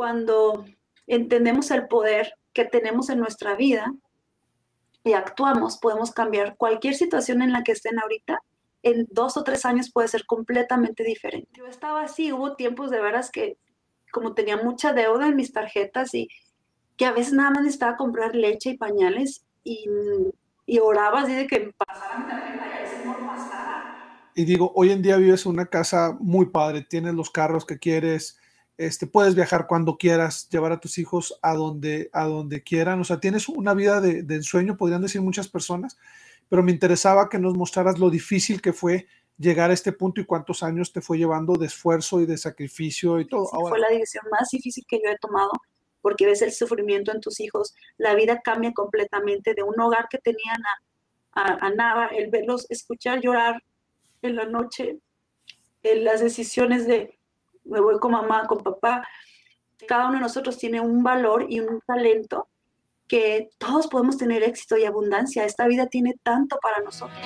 cuando entendemos el poder que tenemos en nuestra vida y actuamos, podemos cambiar cualquier situación en la que estén ahorita. En dos o tres años puede ser completamente diferente. Yo estaba así, hubo tiempos de veras que como tenía mucha deuda en mis tarjetas y que a veces nada más necesitaba comprar leche y pañales y, y oraba así de que pasara y digo, hoy en día vives una casa muy padre, tienes los carros que quieres, este, puedes viajar cuando quieras, llevar a tus hijos a donde, a donde quieran, o sea, tienes una vida de, de ensueño, podrían decir muchas personas, pero me interesaba que nos mostraras lo difícil que fue llegar a este punto y cuántos años te fue llevando de esfuerzo y de sacrificio y todo. Sí, fue la decisión más difícil que yo he tomado porque ves el sufrimiento en tus hijos, la vida cambia completamente de un hogar que tenían a, a, a nada, el verlos escuchar llorar en la noche, en las decisiones de me voy con mamá, con papá. Cada uno de nosotros tiene un valor y un talento que todos podemos tener éxito y abundancia. Esta vida tiene tanto para nosotros.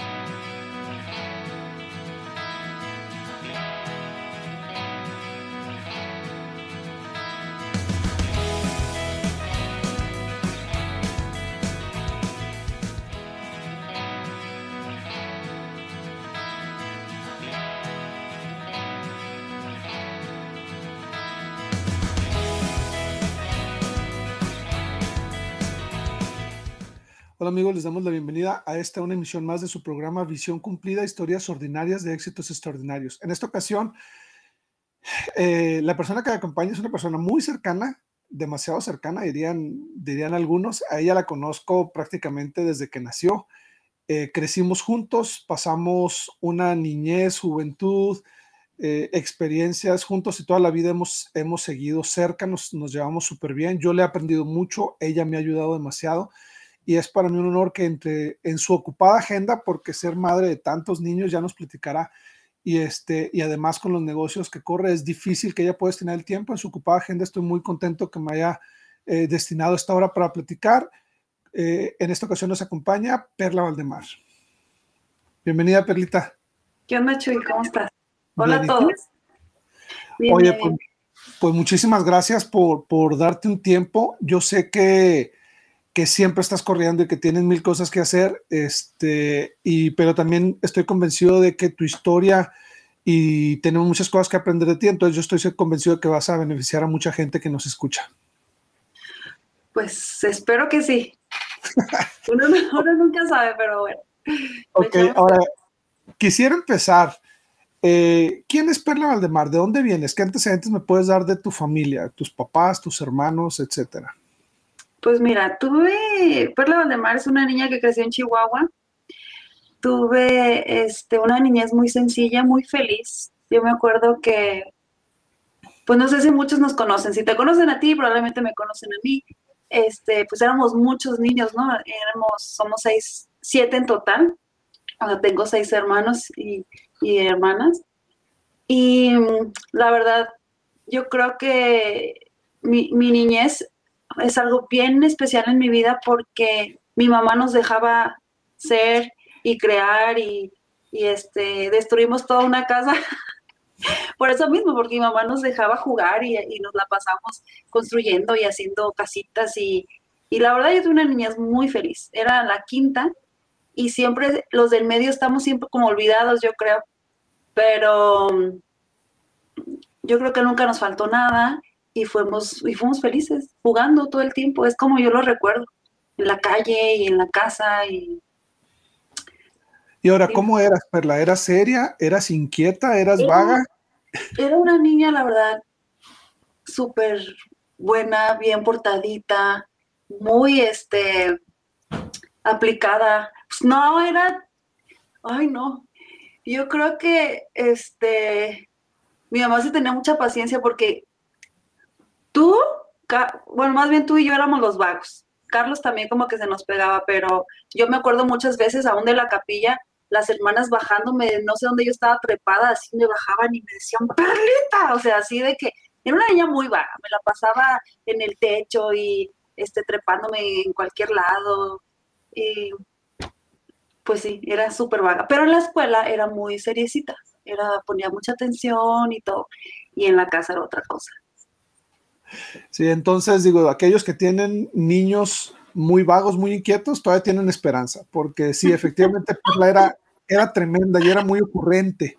Hola amigos, les damos la bienvenida a esta una emisión más de su programa Visión Cumplida, historias ordinarias de éxitos extraordinarios. En esta ocasión, eh, la persona que me acompaña es una persona muy cercana, demasiado cercana, dirían, dirían algunos. A ella la conozco prácticamente desde que nació. Eh, crecimos juntos, pasamos una niñez, juventud, eh, experiencias juntos y toda la vida hemos, hemos seguido cerca, nos, nos llevamos súper bien. Yo le he aprendido mucho, ella me ha ayudado demasiado y es para mí un honor que entre en su ocupada agenda, porque ser madre de tantos niños ya nos platicará, y, este, y además con los negocios que corre es difícil que ella pueda tener el tiempo en su ocupada agenda. Estoy muy contento que me haya eh, destinado esta hora para platicar. Eh, en esta ocasión nos acompaña Perla Valdemar. Bienvenida, Perlita. ¿Qué onda, Chuy? ¿Cómo estás? Hola a todos. Bien, Oye, bien. Pues, pues, muchísimas gracias por, por darte un tiempo. Yo sé que que siempre estás corriendo y que tienes mil cosas que hacer, este, y, pero también estoy convencido de que tu historia y tenemos muchas cosas que aprender de ti, entonces yo estoy convencido de que vas a beneficiar a mucha gente que nos escucha. Pues espero que sí. uno, uno nunca sabe, pero bueno. Ok, ahora quisiera empezar. Eh, ¿Quién es Perla Valdemar? ¿De dónde vienes? ¿Qué antecedentes me puedes dar de tu familia, tus papás, tus hermanos, etcétera? Pues mira, tuve, Perla Valdemar es una niña que creció en Chihuahua. Tuve este, una niñez muy sencilla, muy feliz. Yo me acuerdo que, pues no sé si muchos nos conocen. Si te conocen a ti, probablemente me conocen a mí. Este, pues éramos muchos niños, ¿no? Éramos, somos seis, siete en total. Tengo seis hermanos y, hermanas. Y la verdad, yo creo que mi niñez es algo bien especial en mi vida porque mi mamá nos dejaba ser y crear y, y este, destruimos toda una casa. Por eso mismo, porque mi mamá nos dejaba jugar y, y, nos la pasamos construyendo y haciendo casitas y, y la verdad yo tuve una niñez muy feliz. Era la quinta y siempre los del medio estamos siempre como olvidados, yo creo. Pero yo creo que nunca nos faltó nada y fuimos, y fuimos felices, jugando todo el tiempo, es como yo lo recuerdo, en la calle y en la casa. Y, y ahora, ¿cómo eras, Perla? ¿Eras seria? ¿Eras inquieta? ¿Eras era, vaga? Era una niña, la verdad, súper buena, bien portadita, muy, este, aplicada. Pues no, era, ay, no, yo creo que, este, mi mamá sí tenía mucha paciencia porque Tú, bueno, más bien tú y yo éramos los vagos. Carlos también como que se nos pegaba, pero yo me acuerdo muchas veces aún de la capilla, las hermanas bajándome, no sé dónde yo estaba trepada, así me bajaban y me decían, Perlita, o sea, así de que era una niña muy vaga, me la pasaba en el techo y este, trepándome en cualquier lado. Y pues sí, era súper vaga. Pero en la escuela era muy seriecita, era, ponía mucha atención y todo. Y en la casa era otra cosa. Sí, entonces digo, aquellos que tienen niños muy vagos, muy inquietos, todavía tienen esperanza, porque sí, efectivamente Perla era, era tremenda y era muy ocurrente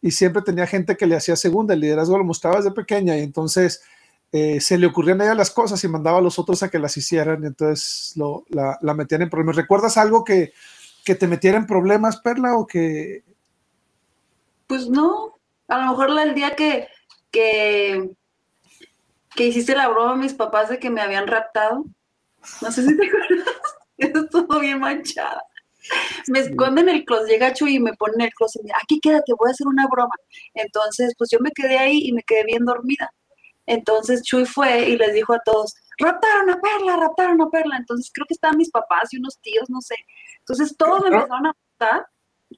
y siempre tenía gente que le hacía segunda, el liderazgo lo mostraba desde pequeña y entonces eh, se le ocurrían a ella las cosas y mandaba a los otros a que las hicieran, y entonces lo, la, la, metían en problemas. ¿Recuerdas algo que, que te metiera en problemas, Perla, o que... Pues no, a lo mejor el día que, que, que hiciste la broma a mis papás de que me habían raptado, no sé si te acuerdas, estuvo bien manchada. Me esconden el closet, llega Chuy y me pone en el closet, aquí quédate, voy a hacer una broma. Entonces, pues yo me quedé ahí y me quedé bien dormida. Entonces Chuy fue y les dijo a todos, raptaron a Perla, raptaron a Perla. Entonces creo que estaban mis papás y unos tíos, no sé. Entonces todos me empezaron a raptar.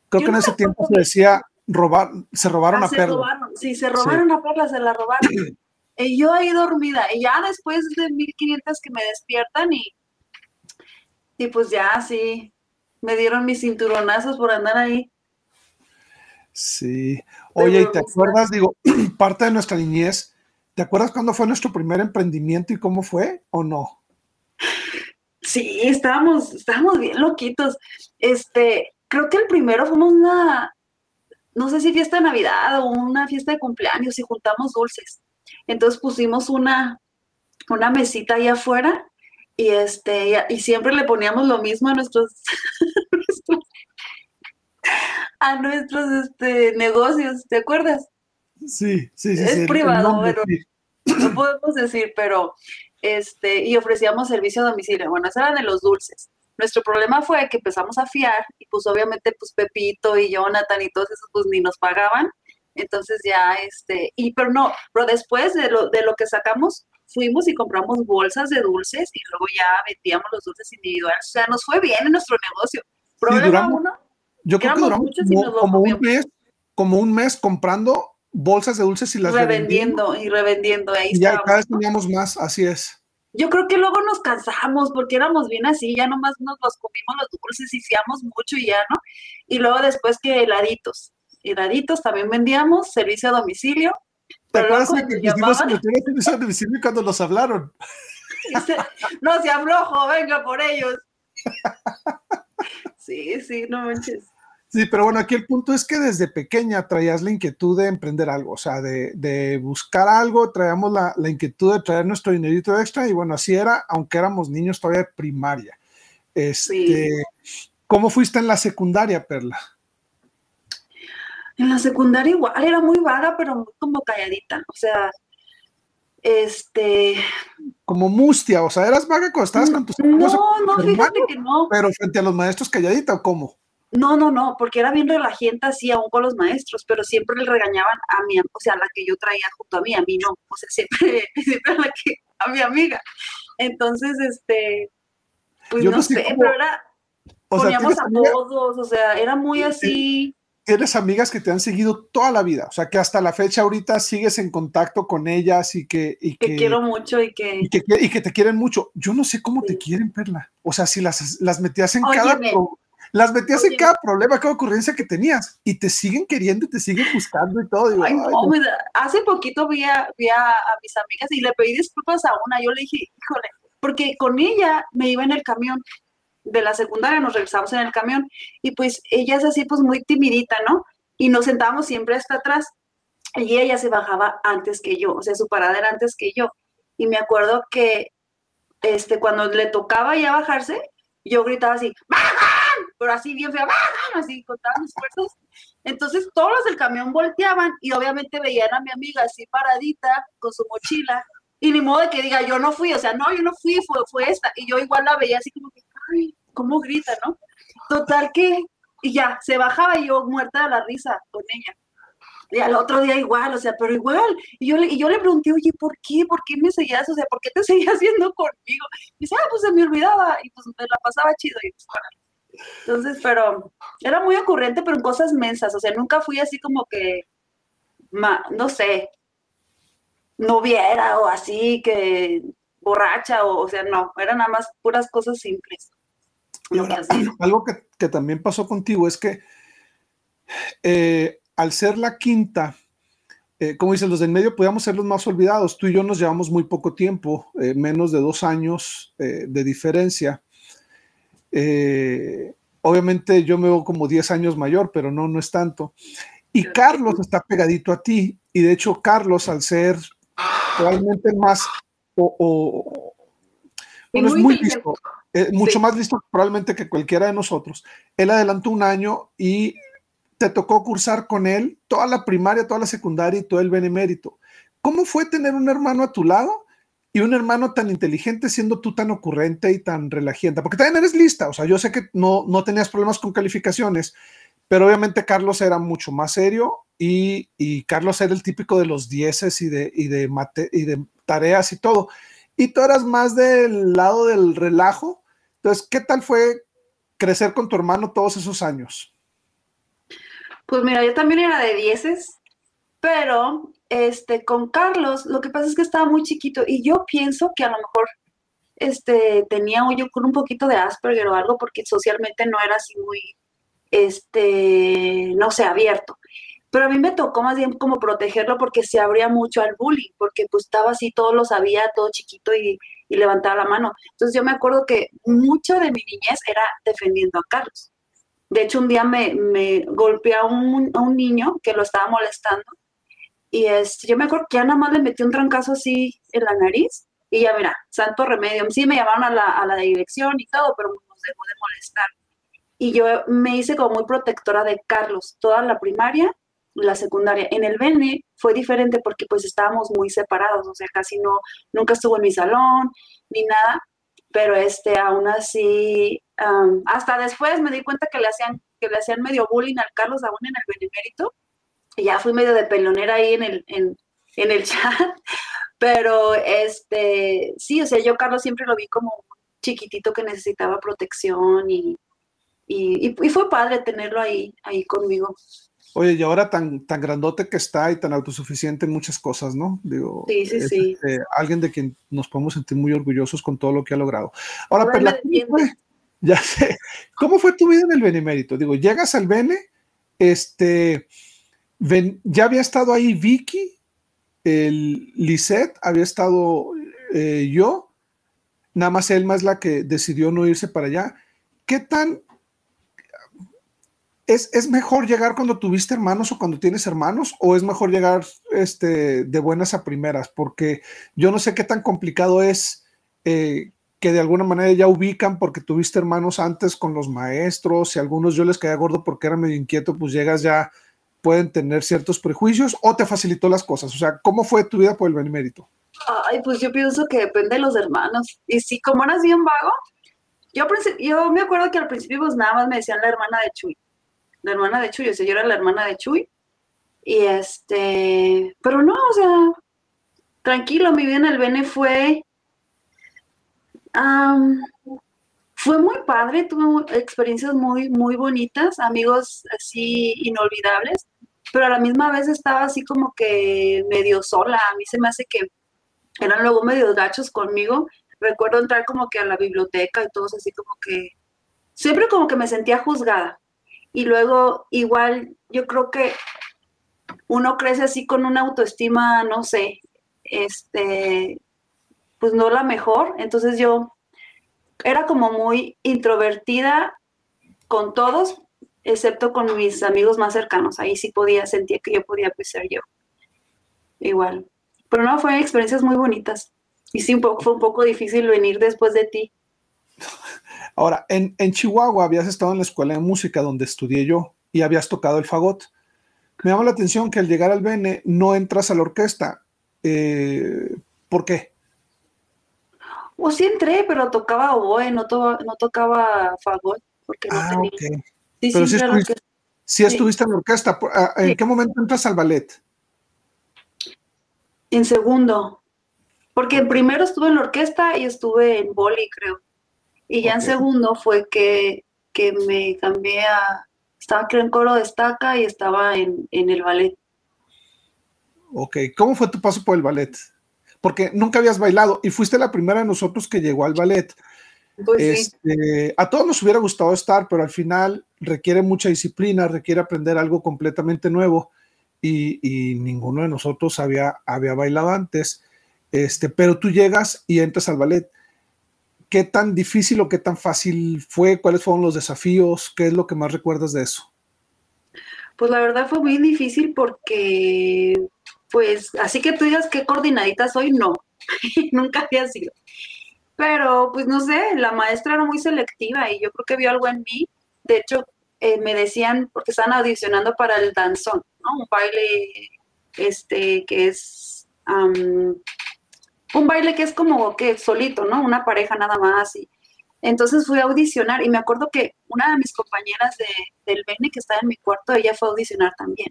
Creo que en ese tiempo se decía, robar, se robaron ah, a se Perla. Robaron, sí, se robaron sí. a Perla, se la robaron. y yo ahí dormida. Y ya después de 1500 que me despiertan y, y pues ya sí, me dieron mis cinturonazos por andar ahí. Sí. Oye, ¿y te acuerdas? Digo, parte de nuestra niñez ¿Te acuerdas cuándo fue nuestro primer emprendimiento y cómo fue o no? Sí, estábamos, estábamos bien loquitos. Este, creo que el primero fuimos una, no sé si fiesta de Navidad o una fiesta de cumpleaños y juntamos dulces. Entonces pusimos una, una mesita ahí afuera y este, y siempre le poníamos lo mismo a nuestros, a nuestros este, negocios, ¿te acuerdas? Sí, sí, sí. Es sí, privado, pero no podemos decir, pero este, y ofrecíamos servicio a domicilio. Bueno, eso eran de los dulces. Nuestro problema fue que empezamos a fiar y pues obviamente pues Pepito y Jonathan y todos esos pues ni nos pagaban. Entonces ya este, y pero no, pero después de lo, de lo que sacamos, fuimos y compramos bolsas de dulces y luego ya vendíamos los dulces individuales. O sea, nos fue bien en nuestro negocio. Problema sí, duramos, uno, yo creo que duramos como, como un mes, como un mes comprando bolsas de dulces y las revendiendo y revendiendo. Ahí y ya cada vez teníamos más, así es. Yo creo que luego nos cansamos porque éramos bien así, ya nomás nos los comimos los dulces y fiamos mucho y ya, ¿no? Y luego después que heladitos, heladitos también vendíamos, servicio a domicilio. ¿Te acuerdas que meter servicio a domicilio cuando nos hablaron? Se, no, se aflojo, venga por ellos. Sí, sí, no manches. Sí, pero bueno, aquí el punto es que desde pequeña traías la inquietud de emprender algo, o sea, de, de buscar algo, traíamos la, la, inquietud de traer nuestro dinerito extra y bueno, así era, aunque éramos niños todavía de primaria. Este, sí. ¿Cómo fuiste en la secundaria, Perla? En la secundaria igual, era muy vaga, pero muy como calladita, o sea, este... Como mustia, o sea, eras vaga cuando estabas con tus amigos. No, no, fíjate que no. Pero frente a los maestros calladita, ¿o cómo? No, no, no, porque era bien relajienta así aún con los maestros, pero siempre le regañaban a mi, o sea, a la que yo traía junto a mí, a mí no, o sea, siempre, siempre a la que, a mi amiga. Entonces, este, pues yo no, sé, pero era, o poníamos a todos, o sea, era muy así. Tienes amigas que te han seguido toda la vida, o sea, que hasta la fecha ahorita sigues en contacto con ellas y que... Y que, que quiero mucho y que... Y que, y que te quieren mucho. Yo no sé cómo sí. te quieren, Perla. O sea, si las, las metías en Óyeme. cada... Pro, las metías en cada problema, cada ocurrencia que tenías y te siguen queriendo y te siguen buscando y todo. Digo, ay, no, no. Hace poquito vi a, vi a, a, mis amigas y le pedí disculpas a una. Yo le dije, híjole, porque con ella me iba en el camión de la secundaria, nos regresamos en el camión y pues ella es así, pues muy timidita, ¿no? Y nos sentábamos siempre hasta atrás y ella se bajaba antes que yo, o sea, su parada era antes que yo. Y me acuerdo que este, cuando le tocaba ya bajarse, yo gritaba así, ¡bajan! Pero así bien fea, ¡bajan! Así con todas mis fuerzas. Entonces todos los del camión volteaban y obviamente veían a mi amiga así paradita con su mochila. Y ni modo de que diga, yo no fui, o sea, no, yo no fui, fue, fue esta. Y yo igual la veía así como que, ay, ¿cómo grita, no? Total que, y ya, se bajaba y yo muerta de la risa con ella. Y al otro día igual, o sea, pero igual. Y yo, le, y yo le pregunté, oye, ¿por qué? ¿Por qué me seguías? O sea, ¿por qué te seguías haciendo conmigo? Y dice, ah, pues se me olvidaba. Y pues me la pasaba chido. Y pues, bueno. Entonces, pero era muy ocurrente, pero en cosas mensas. O sea, nunca fui así como que, ma, no sé, noviera o así, que borracha, o, o sea, no, eran nada más puras cosas simples. Ahora, algo que, que, también pasó contigo es que eh, al ser la quinta, eh, como dicen los del medio, podíamos ser los más olvidados. Tú y yo nos llevamos muy poco tiempo, eh, menos de dos años de diferencia. obviamente yo me veo como 10 años mayor, pero no, no es tanto. Y Carlos está pegadito a ti, y de hecho Carlos, al ser probablemente más o, es muy listo, mucho más listo probablemente que cualquiera de nosotros. Él adelantó un año y te tocó cursar con él toda la primaria, toda la secundaria y todo el benemérito. ¿Cómo fue tener un hermano a tu lado y un hermano tan inteligente siendo tú tan ocurrente y tan relajienta? Porque también eres lista, o sea, yo sé que no, no tenías problemas con calificaciones, pero obviamente Carlos era mucho más serio y, y Carlos era el típico de los dieces y de, y, de mate, y de tareas y todo. Y tú eras más del lado del relajo. Entonces, ¿qué tal fue crecer con tu hermano todos esos años? Pues mira, yo también era de dieces, pero este, con Carlos, lo que pasa es que estaba muy chiquito y yo pienso que a lo mejor este, tenía yo con un poquito de Asperger o algo porque socialmente no era así muy, este, no sé, abierto. Pero a mí me tocó más bien como protegerlo porque se abría mucho al bullying, porque pues estaba así, todo lo sabía, todo chiquito y, y levantaba la mano. Entonces yo me acuerdo que mucho de mi niñez era defendiendo a Carlos. De hecho, un día me, me golpeé a un, niño que lo estaba molestando y este, yo me acuerdo que ya nada más le metí un trancazo así en la nariz y ya mira, santo remedio. Sí, me llamaron a la, a la dirección y todo, pero nos dejó de molestar. Y yo me hice como muy protectora de Carlos, toda la primaria, la secundaria. En el BN fue diferente porque pues estábamos muy separados, o sea, casi no, nunca estuvo en mi salón ni nada, pero este, aún así, hasta después me di cuenta que le hacían, que le hacían medio bullying al Carlos aún en el benemérito, y ya fui medio de pelonera ahí en el, en, el chat, pero este, sí, o sea, yo Carlos siempre lo vi como chiquitito que necesitaba protección y, y, y fue padre tenerlo ahí, ahí conmigo. Oye, y ahora tan, tan grandote que está y tan autosuficiente en muchas cosas, ¿no? Digo, sí, sí, sí. Este, alguien de quien nos podemos sentir muy orgullosos con todo lo que ha logrado. Ahora, Perla, ya sé, ¿cómo fue tu vida en el Benemérito? Digo, llegas al Bene, este, ya había estado ahí Vicky, el Lisette, había estado eh, yo, nada más Elma es la que decidió no irse para allá. ¿Qué tan ¿Es, mejor llegar cuando tuviste hermanos o cuando tienes hermanos? ¿O es mejor llegar este, de buenas a primeras? Porque yo no sé qué tan complicado es eh, que de alguna manera ya ubican porque tuviste hermanos antes con los maestros y algunos yo les caía gordo porque era medio inquieto, pues llegas ya, pueden tener ciertos prejuicios o te facilitó las cosas. O sea, ¿cómo fue tu vida por el benemérito? Ay, pues yo pienso que depende de los hermanos. Y si como eras bien vago, yo, yo me acuerdo que al principio pues nada más me decían la hermana de Chuy la hermana de Chuy, o sea, yo era la hermana de Chuy. Y este, pero no, o sea, tranquilo, mi vida en el Bene fue, fue muy padre, tuve experiencias muy, muy bonitas, amigos así inolvidables, pero a la misma vez estaba así como que medio sola, a mí se me hace que eran luego medio gachos conmigo, recuerdo entrar como que a la biblioteca y todos así como que, siempre como que me sentía juzgada, y luego igual yo creo que uno crece así con una autoestima, no sé, este, pues no la mejor. Entonces yo era como muy introvertida con todos, excepto con mis amigos más cercanos. Ahí sí podía, sentía que yo podía pues, ser yo. Igual. Pero no, fue experiencias muy bonitas. Y sí, un poco, fue un poco difícil venir después de ti. Ahora, en, Chihuahua habías estado en la escuela de música donde estudié yo y habías tocado el fagot. Me llama la atención que al llegar al Bene no entras a la orquesta. Eh, ¿Por qué? Pues sí entré, pero tocaba oboe, no, no tocaba fagot. Porque no ah, tenía. Sí, pero sí, estuviste, sí, estuviste en la orquesta. Ah, ¿En qué momento entras al ballet? En segundo. Porque en primero estuve en la orquesta y estuve en boli, creo. Y ya en segundo fue que, me cambié a, estaba creo en coro destaca y estaba en, el ballet. Ok, ¿cómo fue tu paso por el ballet? Porque nunca habías bailado y fuiste la primera de nosotros que llegó al ballet. Pues este, A todos nos hubiera gustado estar, pero al final requiere mucha disciplina, requiere aprender algo completamente nuevo. y, ninguno de nosotros había, había bailado antes, este, pero tú llegas y entras al ballet. ¿Qué tan difícil o qué tan fácil fue? ¿Cuáles fueron los desafíos? ¿Qué es lo que más recuerdas de eso? Pues la verdad fue muy difícil porque, pues, así que tú digas qué coordinadita soy, no, nunca había sido. Pero, pues no sé, la maestra era muy selectiva y yo creo que vio algo en mí. De hecho, eh, me decían, porque estaban audicionando para el danzón, ¿no? Un baile, este, que es, un baile que es como que solito, ¿no? Una pareja nada más. Y, entonces fui a audicionar y me acuerdo que una de mis compañeras de, del Bene que estaba en mi cuarto, ella fue a audicionar también.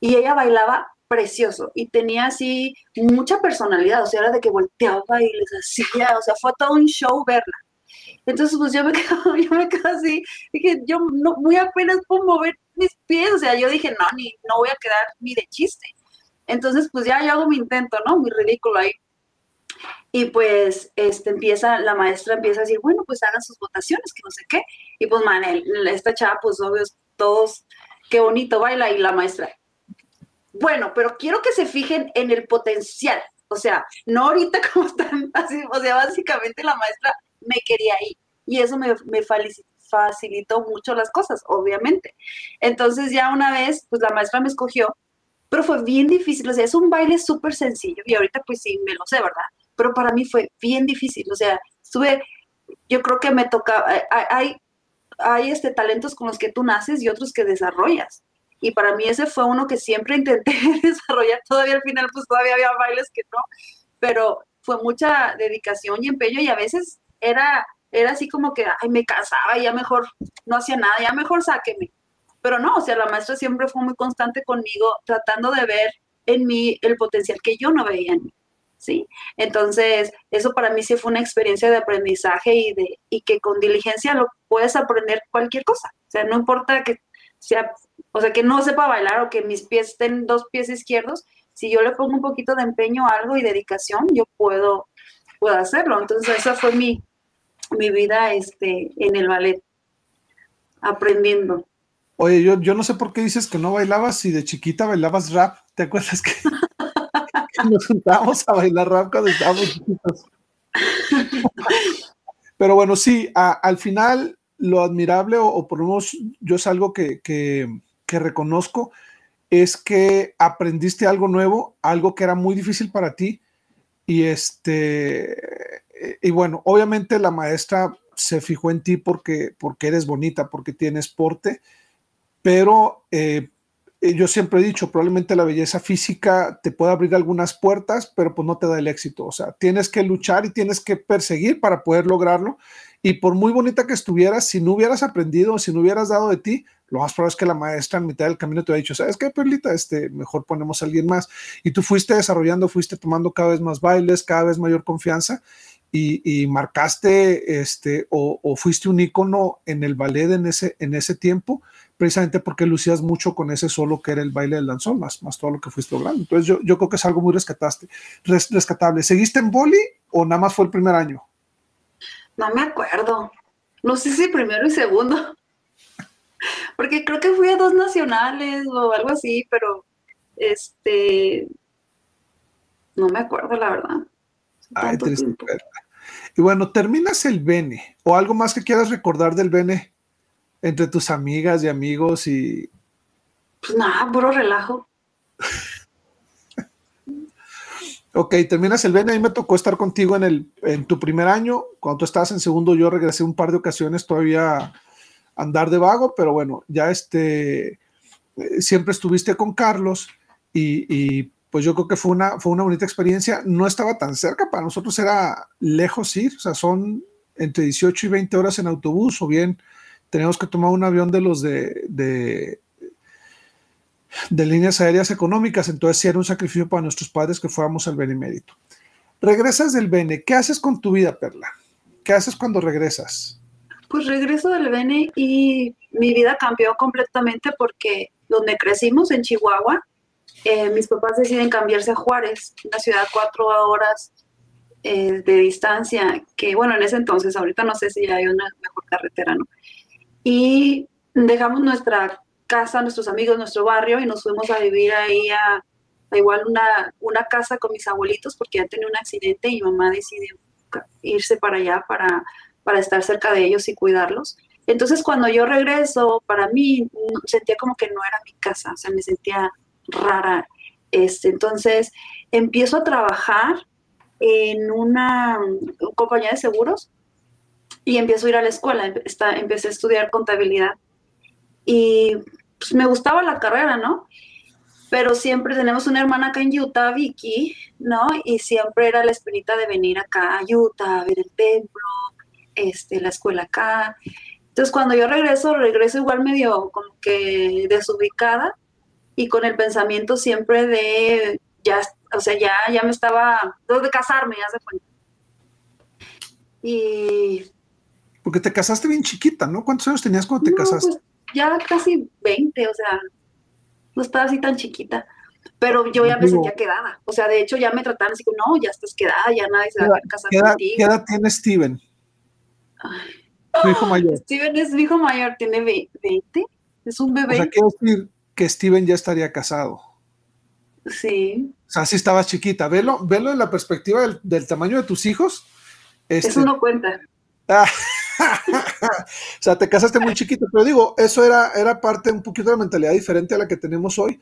Y ella bailaba precioso y tenía así mucha personalidad, o sea, era de que volteaba y les hacía, o sea, fue todo un show verla. Entonces, pues yo me quedo, yo me quedo así, dije, yo no, muy apenas puedo mover mis pies, o sea, yo dije, no, ni, no voy a quedar ni de chiste. Entonces, pues ya yo hago mi intento, ¿no? Muy ridículo ahí. Y pues este, empieza, la maestra empieza a decir, bueno, pues hagan sus votaciones, que no sé qué. Y pues, man, esta chava, pues obvio, todos, qué bonito baila. Y la maestra, bueno, pero quiero que se fijen en el potencial. O sea, no ahorita como están así, o sea, básicamente la maestra me quería ir. Y eso me, me facilitó mucho las cosas, obviamente. Entonces ya una vez, pues la maestra me escogió, pero fue bien difícil. O sea, es un baile súper sencillo y ahorita pues sí, me lo sé, ¿verdad? Pero para mí fue bien difícil, o sea, estuve, yo creo que me toca, hay, hay este, talentos con los que tú naces y otros que desarrollas. Y para mí ese fue uno que siempre intenté desarrollar. Todavía al final, pues todavía había bailes que no, pero fue mucha dedicación y empeño y a veces era, era así como que, ay, me cansaba, ya mejor no hacía nada, ya mejor sáqueme. Pero no, o sea, la maestra siempre fue muy constante conmigo, tratando de ver en mí el potencial que yo no veía en mí. ¿Sí? Entonces, eso para mí sí fue una experiencia de aprendizaje y, de, y que con diligencia lo puedes aprender cualquier cosa. O sea, no importa que sea, o sea, que no sepa bailar o que mis pies estén dos pies izquierdos, si yo le pongo un poquito de empeño a algo y dedicación, yo puedo, puedo hacerlo. Entonces, esa fue mi, mi vida este, en el ballet, aprendiendo. Oye, yo, yo no sé por qué dices que no bailabas si de chiquita bailabas rap. ¿Te acuerdas que nos juntábamos a bailar rap cuando estábamos chiquitos. Pero bueno, sí, al final lo admirable, o, por lo menos yo es algo que, que, reconozco, es que aprendiste algo nuevo, algo que era muy difícil para ti. Y este, y bueno, obviamente la maestra se fijó en ti porque, porque eres bonita, porque tienes porte, pero eh, eh, yo siempre he dicho, probablemente la belleza física te puede abrir algunas puertas, pero pues no te da el éxito. O sea, tienes que luchar y tienes que perseguir para poder lograrlo. Y por muy bonita que estuvieras, si no hubieras aprendido, si no hubieras dado de ti, lo más probable es que la maestra en mitad del camino te haya dicho, ¿sabes qué, Perlita? Este, mejor ponemos a alguien más. Y tú fuiste desarrollando, fuiste tomando cada vez más bailes, cada vez mayor confianza y, marcaste este, o, o, fuiste un ícono en el ballet en ese, en ese tiempo precisamente porque lucías mucho con ese solo que era el baile del danzón, más, más todo lo que fuiste logrando. Entonces yo, yo creo que es algo muy rescataste, rescatable. ¿Seguiste en boli o nada más fue el primer año? No me acuerdo. No sé si primero y segundo. Porque creo que fui a dos nacionales o algo así, pero este no me acuerdo la verdad. Ay, y bueno, terminas el Bene o algo más que quieras recordar del Bene entre tus amigas y amigos y... Pues nada, puro relajo. ok, terminas el BN, a mí me tocó estar contigo en, el, en tu primer año, cuando tú estabas en segundo yo regresé un par de ocasiones todavía a andar de vago, pero bueno, ya este, eh, siempre estuviste con Carlos y, y, pues yo creo que fue una, fue una bonita experiencia, no estaba tan cerca, para nosotros era lejos ir, o sea, son entre 18 y 20 horas en autobús o bien teníamos que tomar un avión de los de, de, líneas aéreas económicas, entonces sí era un sacrificio para nuestros padres que fuéramos al Benemérito. Regresas del Bene, ¿qué haces con tu vida, Perla? ¿Qué haces cuando regresas? Pues regreso del Bene y mi vida cambió completamente porque donde crecimos, en Chihuahua, eh, mis papás deciden cambiarse a Juárez, una ciudad cuatro horas eh, de distancia, que bueno, en ese entonces, ahorita no sé si hay una mejor carretera, ¿no? Y dejamos nuestra casa, nuestros amigos, nuestro barrio y nos fuimos a vivir ahí a, igual una, una casa con mis abuelitos porque ya tenía un accidente y mi mamá decidió irse para allá para, para estar cerca de ellos y cuidarlos. Entonces cuando yo regreso, para mí sentía como que no era mi casa, o sea, me sentía rara. Este, entonces empiezo a trabajar en una compañía de seguros y empiezo a ir a la escuela, empecé a estudiar contabilidad y pues, me gustaba la carrera, ¿no? Pero siempre tenemos una hermana acá en Utah, Vicky, ¿no? Y siempre era la espinita de venir acá a Utah, a ver el templo, este, la escuela acá. Entonces cuando yo regreso, regreso igual medio como que desubicada y con el pensamiento siempre de ya, o sea, ya, ya me estaba, de casarme, ya se cuenta. Y... Porque te casaste bien chiquita, ¿no? ¿Cuántos años tenías cuando te casaste? Pues, ya casi 20, o sea, no estaba así tan chiquita. Pero yo ya me sentía quedada. O sea, de hecho ya me trataron así como, no, ya estás quedada, ya nadie se va a casar contigo. ¿Qué edad tiene Steven? Tu hijo mayor. Steven es mi hijo mayor, tiene 20. Es un bebé. O sea, quiero decir que Steven ya estaría casado. Sí. O sea, sí estabas chiquita. Velo, velo en la perspectiva del, tamaño de tus hijos. Este, eso no cuenta. Ah, o sea, te casaste muy chiquito, pero digo, eso era, era parte un poquito de la mentalidad diferente a la que tenemos hoy.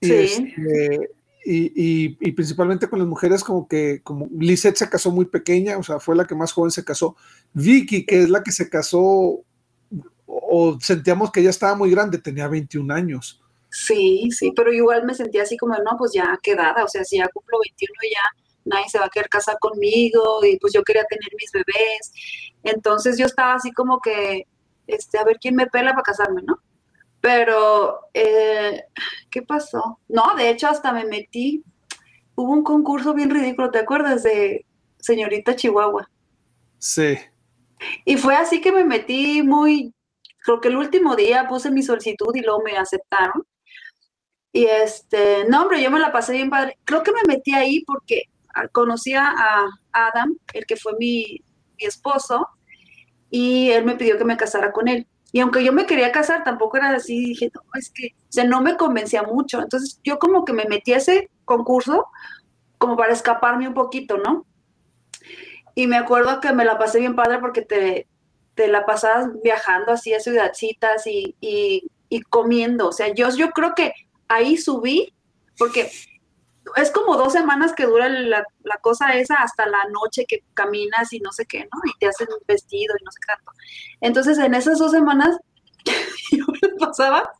Y, este, y, principalmente con las mujeres, como que, como Lisette se casó muy pequeña, o sea, fue la que más joven se casó. Vicky, que es la que se casó, o sentíamos que ella estaba muy grande, tenía 21 años. Sí, sí, pero igual me sentía así como, no, pues ya quedada, o sea, si ya cumplo 21 ya nadie se va a querer casar conmigo y pues yo quería tener mis bebés. Entonces yo estaba así como que, este, a ver quién me pela para casarme, ¿no? Pero, eh, ¿qué pasó? No, de hecho hasta me metí, hubo un concurso bien ridículo, ¿te acuerdas de señorita Chihuahua? Sí. Y fue así que me metí muy, creo que el último día puse mi solicitud y luego me aceptaron. Y este, no, hombre, yo me la pasé bien padre. Creo que me metí ahí porque conocía a Adam, el que fue mi, esposo, y él me pidió que me casara con él. Y aunque yo me quería casar, tampoco era así, dije, no, es que, o sea, no me convencía mucho. Entonces yo como que me metí a ese concurso como para escaparme un poquito, ¿no? Y me acuerdo que me la pasé bien padre porque te, te la pasabas viajando así a ciudadcitas y, y, y comiendo. O sea, yo, yo creo que ahí subí, porque es como dos semanas que dura la, cosa esa hasta la noche que caminas y no sé qué, ¿no? Y te hacen un vestido y no sé qué tanto. Entonces, en esas dos semanas, yo me pasaba,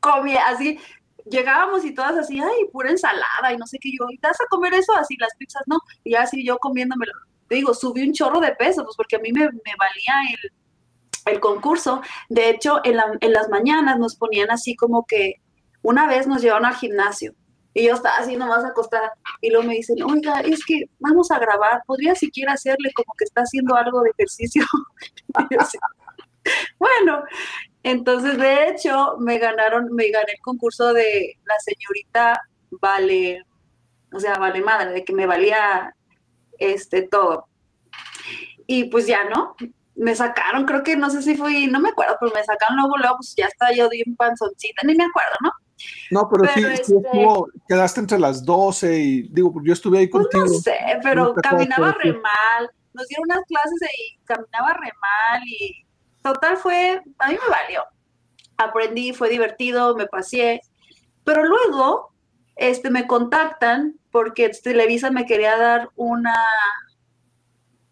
comía así, llegábamos y todas así, ay, pura ensalada y no sé qué, yo, ¿y te vas a comer eso? Así, las pizzas, ¿no? Y así yo comiéndomelo. Te digo, subí un chorro de peso, pues porque a mí me, valía el, el, concurso. De hecho, en, en las mañanas nos ponían así como que una vez nos llevaron al gimnasio y yo estaba así nomás acostada. Y luego me dicen, oiga, es que vamos a grabar, ¿podría siquiera hacerle como que está haciendo algo de ejercicio? bueno, entonces de hecho me ganaron, me gané el concurso de la señorita Vale, o sea, Vale Madre, de que me valía este todo. Y pues ya, ¿no? Me sacaron, creo que no sé si fui, no me acuerdo, pero me sacaron luego, luego, pues ya estaba yo de un panzoncita, ni me acuerdo, ¿no? No, pero, sí, este quedaste entre las 12 y digo, yo estuve ahí pues contigo. no sé, pero caminaba re mal. Nos dieron unas clases y caminaba re mal y total fue, a mí me valió. Aprendí, fue divertido, me pasé. Pero luego, este, me contactan porque Televisa me quería dar una,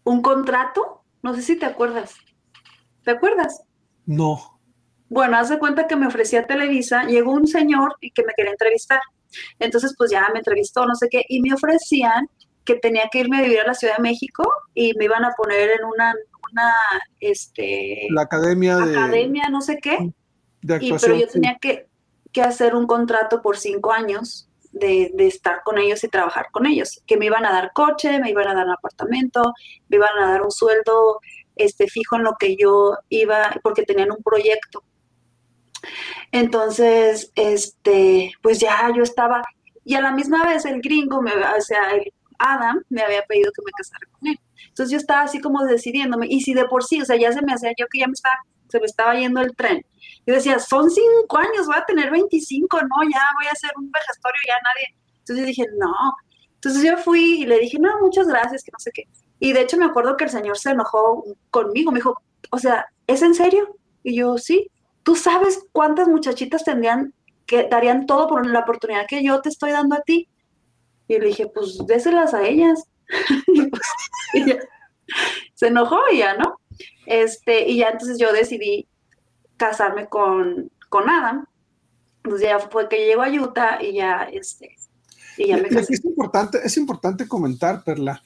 un contrato. No sé si te acuerdas. ¿Te acuerdas? No. Bueno, haz de cuenta que me ofrecía Televisa, llegó un señor y que me quería entrevistar. Entonces, pues ya me entrevistó, no sé qué, y me ofrecían que tenía que irme a vivir a la Ciudad de México y me iban a poner en una, una este... La academia de... Academia, no sé qué. De actuación, pero yo tenía que, que, hacer un contrato por cinco años de, de, estar con ellos y trabajar con ellos, que me iban a dar coche, me iban a dar un apartamento, me iban a dar un sueldo este, fijo en lo que yo iba, porque tenían un proyecto. Entonces, este, pues ya yo estaba, y a la misma vez el gringo, me, o sea, el Adam me había pedido que me casara con él. Entonces yo estaba así como decidiéndome, y si de por sí, o sea, ya se me hacía yo que ya me estaba se me estaba yendo el tren. Yo decía, son cinco años, voy a tener 25, no, ya voy a hacer un vejestorio, ya nadie. Entonces dije, no. Entonces yo fui y le dije, no, muchas gracias, que no sé qué. Y de hecho me acuerdo que el señor se enojó conmigo, me dijo, o sea, ¿es en serio? Y yo, sí. ¿Tú sabes cuántas muchachitas tendrían que darían todo por la oportunidad que yo te estoy dando a ti? Y le dije, pues déselas a ellas. y se enojó y ya, ¿no? Este, y ya entonces yo decidí casarme con, con Adam. Pues ya fue que llegó a Utah y ya, este, y ya me casé. Es importante, es importante comentar, Perla,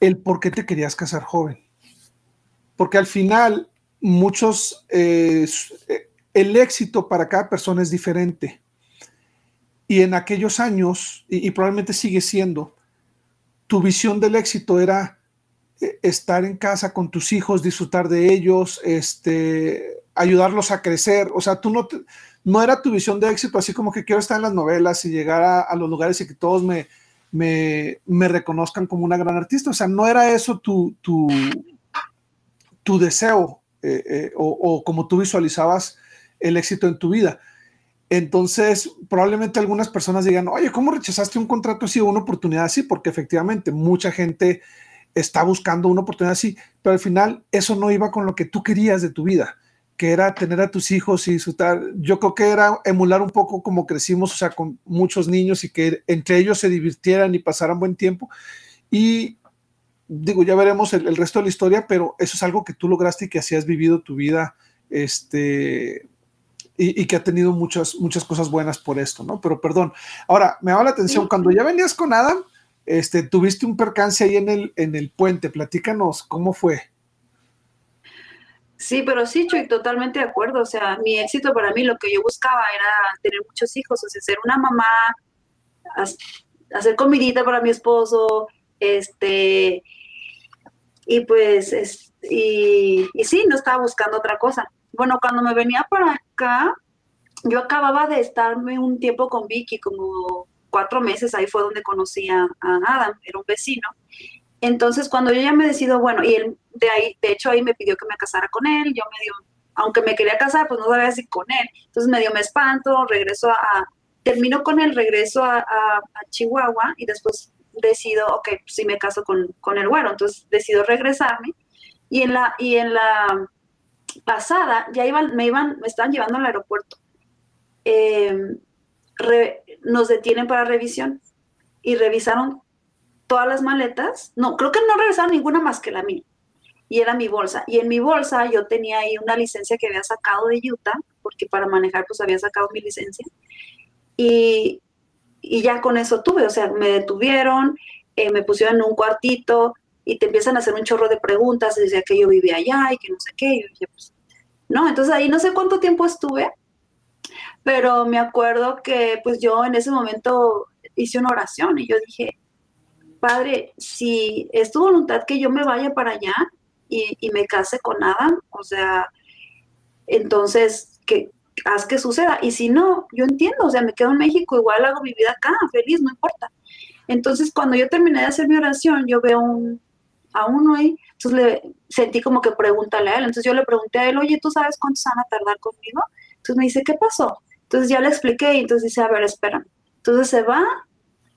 el por qué te querías casar joven. Porque al final, muchos, eh, el éxito para cada persona es diferente. Y en aquellos años, y, probablemente sigue siendo, tu visión del éxito era eh, estar en casa con tus hijos, disfrutar de ellos, este, ayudarlos a crecer. O sea, tú no, no era tu visión de éxito así como que quiero estar en las novelas y llegar a, los lugares y que todos me, me, reconozcan como una gran artista. O sea, no era eso tu, tu, tu deseo eh, eh, o, o, como tú visualizabas el éxito en tu vida. Entonces, probablemente algunas personas digan, oye, ¿cómo rechazaste un contrato así o una oportunidad así? Porque efectivamente mucha gente está buscando una oportunidad así, pero al final eso no iba con lo que tú querías de tu vida, que era tener a tus hijos y disfrutar. Yo creo que era emular un poco como crecimos, o sea, con muchos niños y que entre ellos se divirtieran y pasaran buen tiempo. Y digo, ya veremos el, el resto de la historia, pero eso es algo que tú lograste y que así has vivido tu vida, este, y, que ha tenido muchas, muchas cosas buenas por esto, ¿no? Pero perdón. Ahora, me llama la atención, cuando ya venías con Adam, este, tuviste un percance ahí en el, en el puente. Platícanos, ¿cómo fue? Sí, pero sí, Chuy, totalmente de acuerdo. O sea, mi éxito para mí, lo que yo buscaba era tener muchos hijos, o sea, ser una mamá, hacer comidita para mi esposo, este, y pues, y, sí, no estaba buscando otra cosa bueno, cuando me venía para acá, yo acababa de estarme un tiempo con Vicky, como cuatro meses, ahí fue donde conocí a, Adam, era un vecino. Entonces, cuando yo ya me decido, bueno, y él de ahí, de hecho, ahí me pidió que me casara con él, yo me dio, aunque me quería casar, pues no sabía si con él. Entonces me dio, me espanto, regreso a, termino con él, regreso a, Chihuahua y después decido, ok, si pues me caso con, con el güero, entonces decido regresarme. Y en la, y en la, pasada, ya iban, me iban, me estaban llevando al aeropuerto. Em, nos detienen para revisión y revisaron todas las maletas. No, creo que no revisaron ninguna más que la mía. Y era mi bolsa. Y en mi bolsa yo tenía ahí una licencia que había sacado de Utah, porque para manejar pues había sacado mi licencia. Y, y ya con eso tuve, o sea, me detuvieron, eh, me pusieron en un cuartito, y te empiezan a hacer un chorro de preguntas, decía que yo vivía allá y que no sé qué, pues, no, entonces ahí no sé cuánto tiempo estuve, pero me acuerdo que pues yo en ese momento hice una oración y yo dije, Padre, si es tu voluntad que yo me vaya para allá y, y me case con Adam, o sea, entonces, que haz que suceda. Y si no, yo entiendo, o sea, me quedo en México, igual hago mi vida acá, feliz, no importa. Entonces, cuando yo terminé de hacer mi oración, yo veo un, a uno ahí. Entonces le sentí como que pregúntale a él. Entonces yo le pregunté a él, oye, ¿tú sabes cuántos van a tardar conmigo? Entonces me dice, ¿qué pasó? Entonces ya le expliqué y entonces dice, a ver, espera. Entonces se va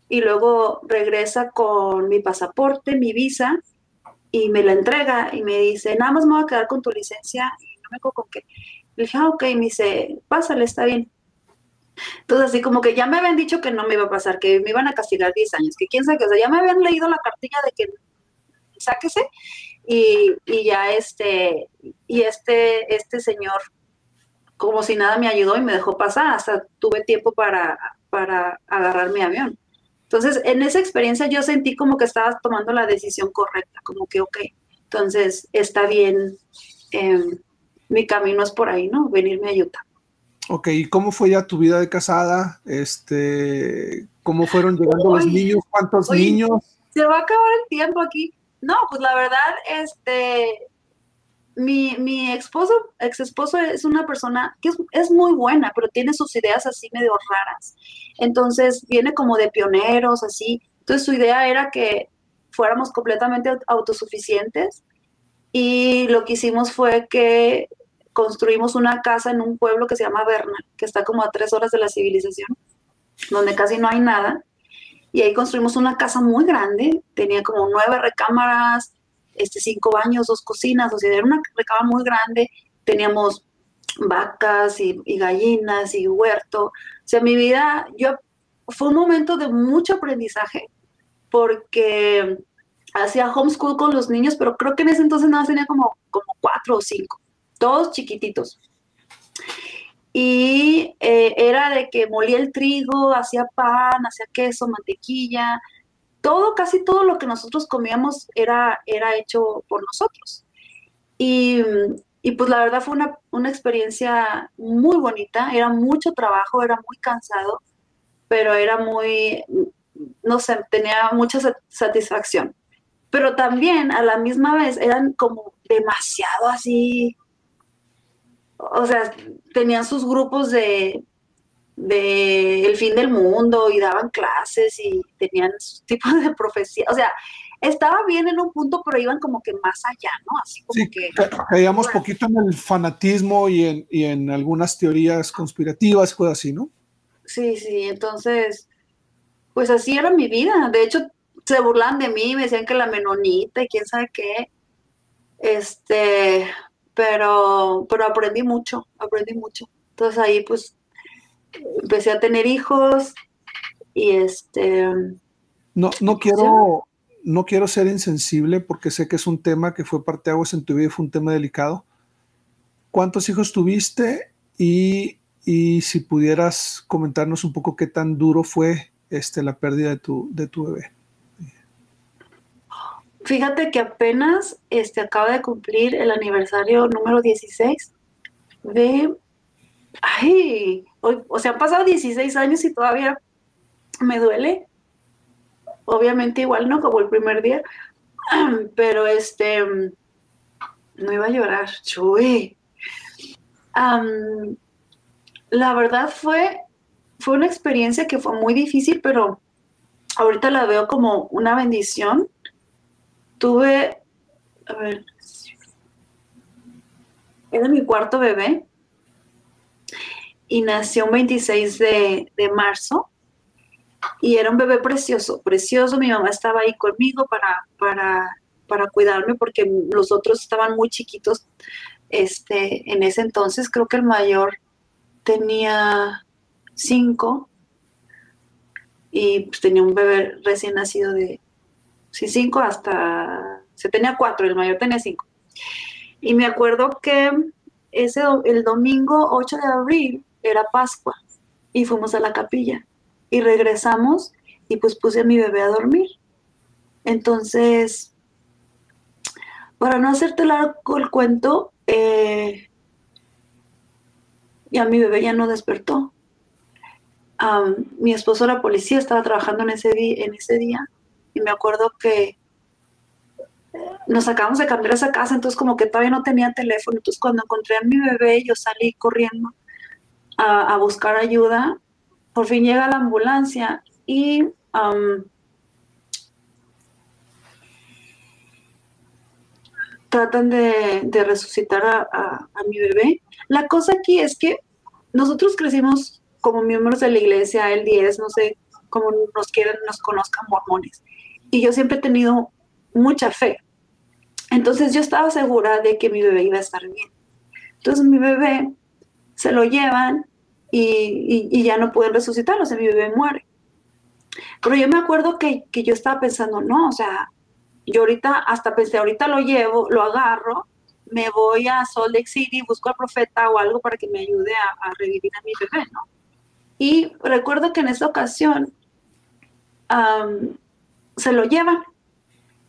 y luego regresa con mi pasaporte, mi visa y me la entrega y me dice, nada más me voy a quedar con tu licencia y no me con qué. Le dije, ah, ok, me dice, pásale, está bien. Entonces, así como que ya me habían dicho que no me iba a pasar, que me iban a castigar 10 años, que quién sabe, o sea, ya me habían leído la cartilla de que sáquese. Y, ya este, y este, este señor, como si nada me ayudó y me dejó pasar, hasta tuve tiempo para, para agarrar mi avión. Entonces, en esa experiencia yo sentí como que estaba tomando la decisión correcta, como que, ok, entonces está bien, em, mi camino es por ahí, ¿no? Venirme a Utah. Ok, ¿y cómo fue ya tu vida de casada? Este, ¿Cómo fueron llegando los niños? ¿Cuántos niños? Se va a acabar el tiempo aquí. No, pues la verdad, este, mi, mi esposo, ex esposo es una persona que es, muy buena, pero tiene sus ideas así medio raras. Entonces viene como de pioneros, así. Entonces su idea era que fuéramos completamente autosuficientes y lo que hicimos fue que construimos una casa en un pueblo que se llama Berna, que está como a tres horas de la civilización, donde casi no hay nada. Y ahí construimos una casa muy grande, tenía como nueve recámaras, este, cinco baños, dos cocinas, o sea, era una recámara muy grande. Teníamos vacas y, y, gallinas y huerto. O sea, mi vida, yo, fue un momento de mucho aprendizaje porque hacía homeschool con los niños, pero creo que en ese entonces nada más tenía como, como cuatro o cinco, todos chiquititos. Y eh, era de que molía el trigo, hacía pan, hacía queso, mantequilla, todo, casi todo lo que nosotros comíamos era, era hecho por nosotros. Y, y pues la verdad fue una, una, experiencia muy bonita, era mucho trabajo, era muy cansado, pero era muy, no sé, tenía mucha satisfacción. Pero también a la misma vez eran como demasiado así, o sea, tenían sus grupos de, de el fin del mundo y daban clases y tenían su tipo de profecía, o sea, estaba bien en un punto, pero iban como que más allá, ¿no? Así como sí, que... Caíamos poquito en el fanatismo y en, y en algunas teorías conspirativas, cosas así, ¿no? Sí, sí, entonces, pues así era mi vida. De hecho, se burlan de mí, me decían que la menonita y quién sabe qué. Este, pero, pero aprendí mucho, aprendí mucho. Entonces ahí pues empecé a tener hijos y este... No, no quiero, no quiero ser insensible porque sé que es un tema que fue parte de en tu vida y fue un tema delicado. ¿Cuántos hijos tuviste? Y, y si pudieras comentarnos un poco qué tan duro fue este, la pérdida de tu, de tu bebé. Fíjate que apenas este, acaba de cumplir el aniversario número 16 de... Ay, hoy, o sea, han pasado 16 años y todavía me duele. Obviamente igual no como el primer día, pero este, no iba a llorar, chuy. la verdad fue fue una experiencia que fue muy difícil, pero ahorita la veo como una bendición. Tuve, a ver, era mi cuarto bebé y nació un 26 de, de marzo y era un bebé precioso, precioso. Mi mamá estaba ahí conmigo para, para, para cuidarme porque los otros estaban muy chiquitos este, en ese entonces. Creo que el mayor tenía cinco y pues, tenía un bebé recién nacido de, sí, cinco hasta, se tenía cuatro, el mayor tenía cinco. Y me acuerdo que ese, el domingo 8 de abril era Pascua y fuimos a la capilla y regresamos y pues puse a mi bebé a dormir. Entonces, para no hacerte largo el cuento, eh, ya mi bebé ya no despertó mi esposo era policía, estaba trabajando en ese, día, en ese día y me acuerdo que nos acabamos de cambiar a esa casa, entonces como que todavía no tenía teléfono, entonces cuando encontré a mi bebé yo salí corriendo a, buscar ayuda, por fin llega la ambulancia y tratan de, resucitar a mi bebé. La cosa aquí es que nosotros crecimos como miembros de la iglesia, el 10, no sé cómo nos quieren, nos conozcan mormones. Y yo siempre he tenido mucha fe. Entonces yo estaba segura de que mi bebé iba a estar bien. Entonces mi bebé se lo llevan y, ya no pueden resucitar, o sea, mi bebé muere. Pero yo me acuerdo que, yo estaba pensando, no, o sea, yo ahorita, hasta pensé, ahorita lo llevo, lo agarro, me voy a Salt Lake City, busco al profeta o algo para que me ayude a, a revivir a mi bebé, ¿no? Y recuerdo que en esa ocasión se lo llevan,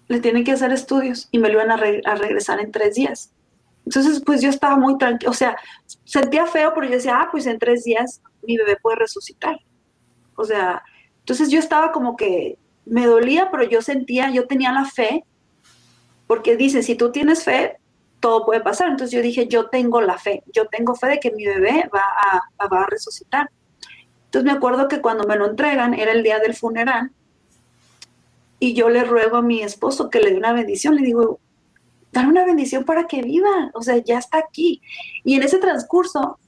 le tienen que hacer estudios y me lo iban a, regresar en tres días. Entonces, pues yo estaba muy tranquila, o sea, sentía feo, pero yo decía, ah, pues en tres días mi bebé puede resucitar. O sea, entonces yo estaba como que me dolía, pero yo sentía, yo tenía la fe, porque dice, si tú tienes fe, todo puede pasar. Entonces yo dije, yo tengo la fe, yo tengo fe de que mi bebé va va a resucitar. Entonces me acuerdo que cuando me lo entregan era el día del funeral y yo le ruego a mi esposo que le dé una bendición. Le digo, dar una bendición para que viva, o sea, ya está aquí. Y en ese transcurso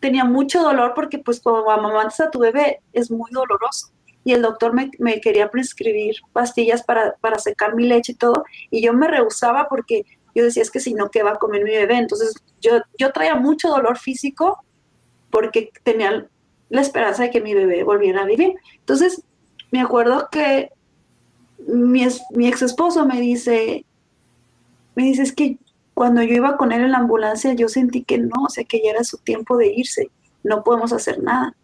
tenía mucho dolor porque pues cuando amamantas a tu bebé es muy doloroso. Y el doctor me, quería prescribir pastillas para, para, secar mi leche y todo, y yo me rehusaba porque yo decía, es que si no, ¿qué va a comer mi bebé? Entonces yo, yo traía mucho dolor físico porque tenía la esperanza de que mi bebé volviera a vivir. Entonces, me acuerdo que mi, mi ex esposo me dice, me dice, es que cuando yo iba con él en la ambulancia, yo sentí que no, o sea, que ya era su tiempo de irse, no podemos hacer nada.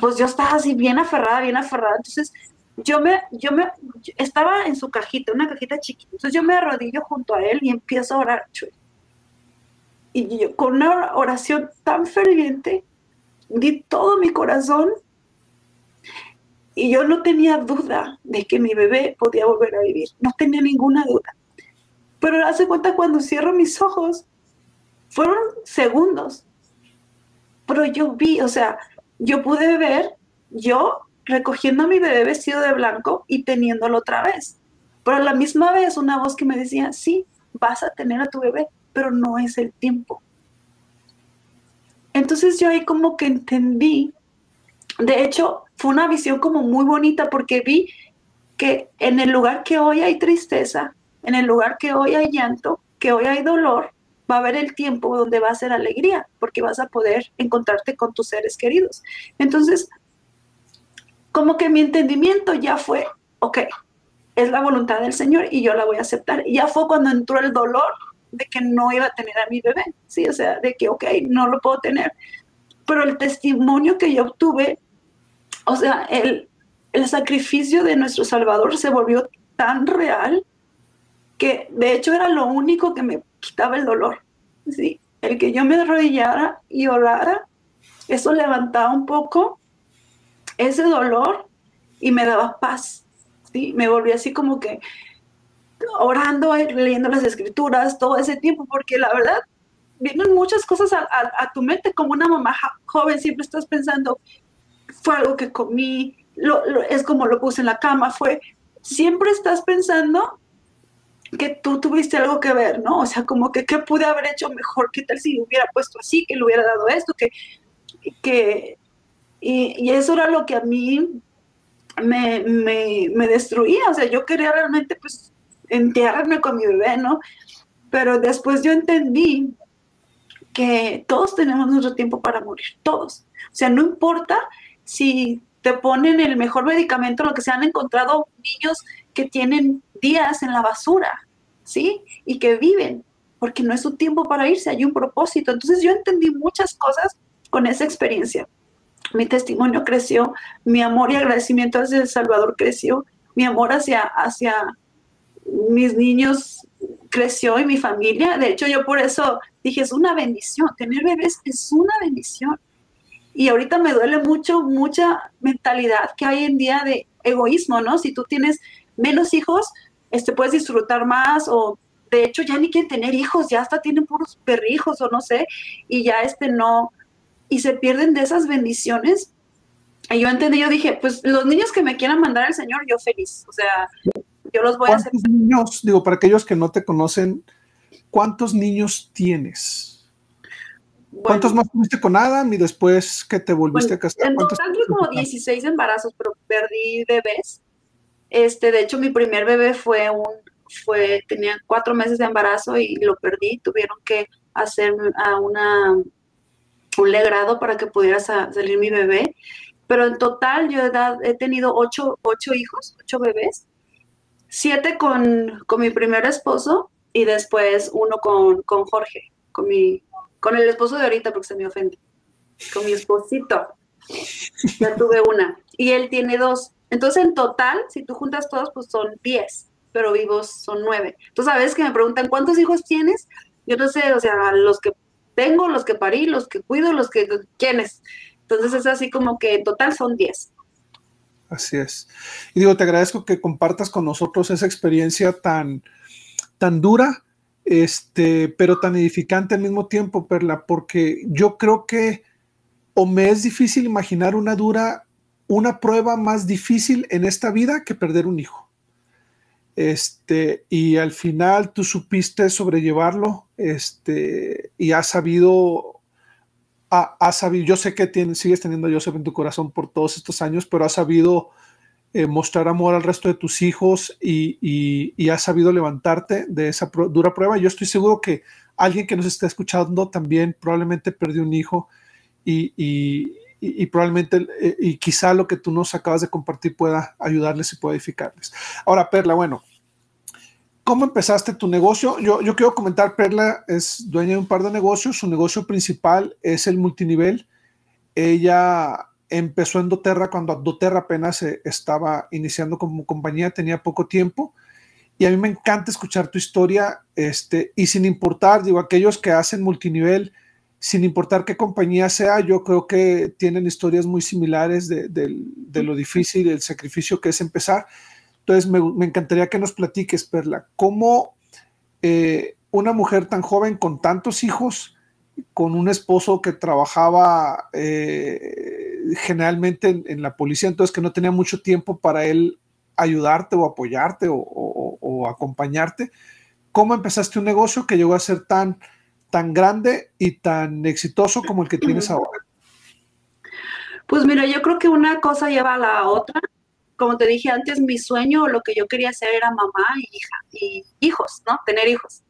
Pues yo estaba así bien aferrada, bien aferrada. Entonces, yo me, yo me, estaba en su cajita, una cajita chiquita. Entonces yo me arrodillo junto a él y empiezo a orar, Y yo, con una oración tan ferviente, di todo mi corazón y yo no tenía duda de que mi bebé podía volver a vivir, no tenía ninguna duda. Pero hace cuenta cuando cierro mis ojos, fueron segundos, pero yo vi, o sea, yo pude ver yo recogiendo a mi bebé vestido de blanco y teniéndolo otra vez. Pero a la misma vez una voz que me decía, sí, vas a tener a tu bebé, pero no es el tiempo. Entonces yo ahí como que entendí, de hecho fue una visión como muy bonita porque vi que en el lugar que hoy hay tristeza, en el lugar que hoy hay llanto, que hoy hay dolor, va a haber el tiempo donde va a ser alegría, porque vas a poder encontrarte con tus seres queridos. Entonces, como que mi entendimiento ya fue, ok, es la voluntad del Señor y yo la voy a aceptar. Ya fue cuando entró el dolor de que no iba a tener a mi bebé, sí, o sea, de que, ok, no lo puedo tener. Pero el testimonio que yo obtuve, o sea, el, el sacrificio de nuestro Salvador se volvió tan real que de hecho era lo único que me quitaba el dolor, sí, el que yo me arrodillara y orara, eso levantaba un poco ese dolor y me daba paz, sí, me volví así como que orando, leyendo las escrituras todo ese tiempo, porque la verdad, vienen muchas cosas a, tu mente, como una mamá joven, siempre estás pensando, fue algo que comí, es como lo puse en la cama, fue, siempre estás pensando que tú tuviste algo que ver, ¿no? O sea, como que, ¿qué pude haber hecho mejor? ¿Qué tal si hubiera puesto así, que le hubiera dado esto? Que, que, y, y eso era lo que a mí me, me, me, destruía, o sea, yo quería realmente, pues, enterrarme con mi bebé, ¿no? Pero después yo entendí que todos tenemos nuestro tiempo para morir, todos. O sea, no importa si te ponen el mejor medicamento, lo que se han encontrado niños que tienen días en la basura, ¿sí? Y que viven, porque no es su tiempo para irse, hay un propósito. Entonces yo entendí muchas cosas con esa experiencia. Mi testimonio creció, mi amor y agradecimiento hacia El Salvador creció, mi amor hacia, hacia mis niños creció y mi familia. De hecho, yo por eso dije, es una bendición, tener bebés es una bendición. Y ahorita me duele mucho, mucha mentalidad que hay en día de egoísmo, ¿no? Si tú tienes menos hijos, este, puedes disfrutar más o de hecho ya ni quieren tener hijos, ya hasta tienen puros perrijos o no sé, y ya este no, y se pierden de esas bendiciones. Y yo entendí, yo dije, pues los niños que me quieran mandar al Señor, yo feliz, o sea, yo los voy a hacer. niños, digo, para aquellos que no te conocen, ¿cuántos niños tienes? ¿Cuántos más tuviste con Adam y después que te volviste a casar? En total como 16 embarazos, pero perdí bebés. Este, de hecho, mi primer bebé fue un, fue, tenía cuatro meses de embarazo y lo perdí. Tuvieron que hacer a una, un legrado para que pudiera salir mi bebé. Pero en total yo he, tenido ocho, ocho, hijos, ocho bebés. Siete con, con, mi primer esposo y después uno con, con Jorge, con, mi, con el esposo de ahorita porque se me ofende. Con mi esposito. Ya tuve una. Y él tiene dos. Entonces, en total, si tú juntas todos, pues son 10, pero vivos son 9. Entonces, a veces que me preguntan, ¿cuántos hijos tienes? Yo no sé, o sea, los que tengo, los que parí, los que cuido, los que... ¿Quiénes? Entonces, es así como que en total son 10. Así es. Y digo, te agradezco que compartas con nosotros esa experiencia tan, tan dura, este, pero tan edificante al mismo tiempo, Perla, porque yo creo que o me es difícil imaginar una dura una prueba más difícil en esta vida que perder un hijo. este, y al final tú supiste sobrellevarlo, este, y has sabido, has sabido, yo sé que sigues teniendo a Joseph en tu corazón por todos estos años, pero has sabido eh, mostrar amor al resto de tus hijos y, y, has sabido levantarte de esa dura prueba. Yo estoy seguro que alguien que nos está escuchando también probablemente perdió un hijo y, y, probablemente eh, y quizá lo que tú nos acabas de compartir pueda ayudarles y pueda edificarles. Ahora, Perla, bueno, ¿cómo empezaste tu negocio? Yo, yo quiero comentar, Perla es dueña de un par de negocios, su negocio principal es el multinivel. Ella empezó en doTERRA cuando doTERRA apenas estaba iniciando como compañía, tenía poco tiempo. Y a mí me encanta escuchar tu historia, este, y sin importar, digo, aquellos que hacen multinivel, sin importar qué compañía sea, yo creo que tienen historias muy similares de, lo difícil y el sacrificio que es empezar. Entonces, me, encantaría que nos platiques, Perla, cómo eh, una mujer tan joven con tantos hijos, con un esposo que trabajaba eh, generalmente en, la policía, entonces que no tenía mucho tiempo para él ayudarte o apoyarte o, o acompañarte, ¿cómo empezaste un negocio que llegó a ser tan tan grande y tan exitoso como el que tienes ahora? Pues mira, yo creo que una cosa lleva a la otra. Como te dije antes, mi sueño, lo que yo quería hacer era mamá y hija y hijos, ¿no? Tener hijos.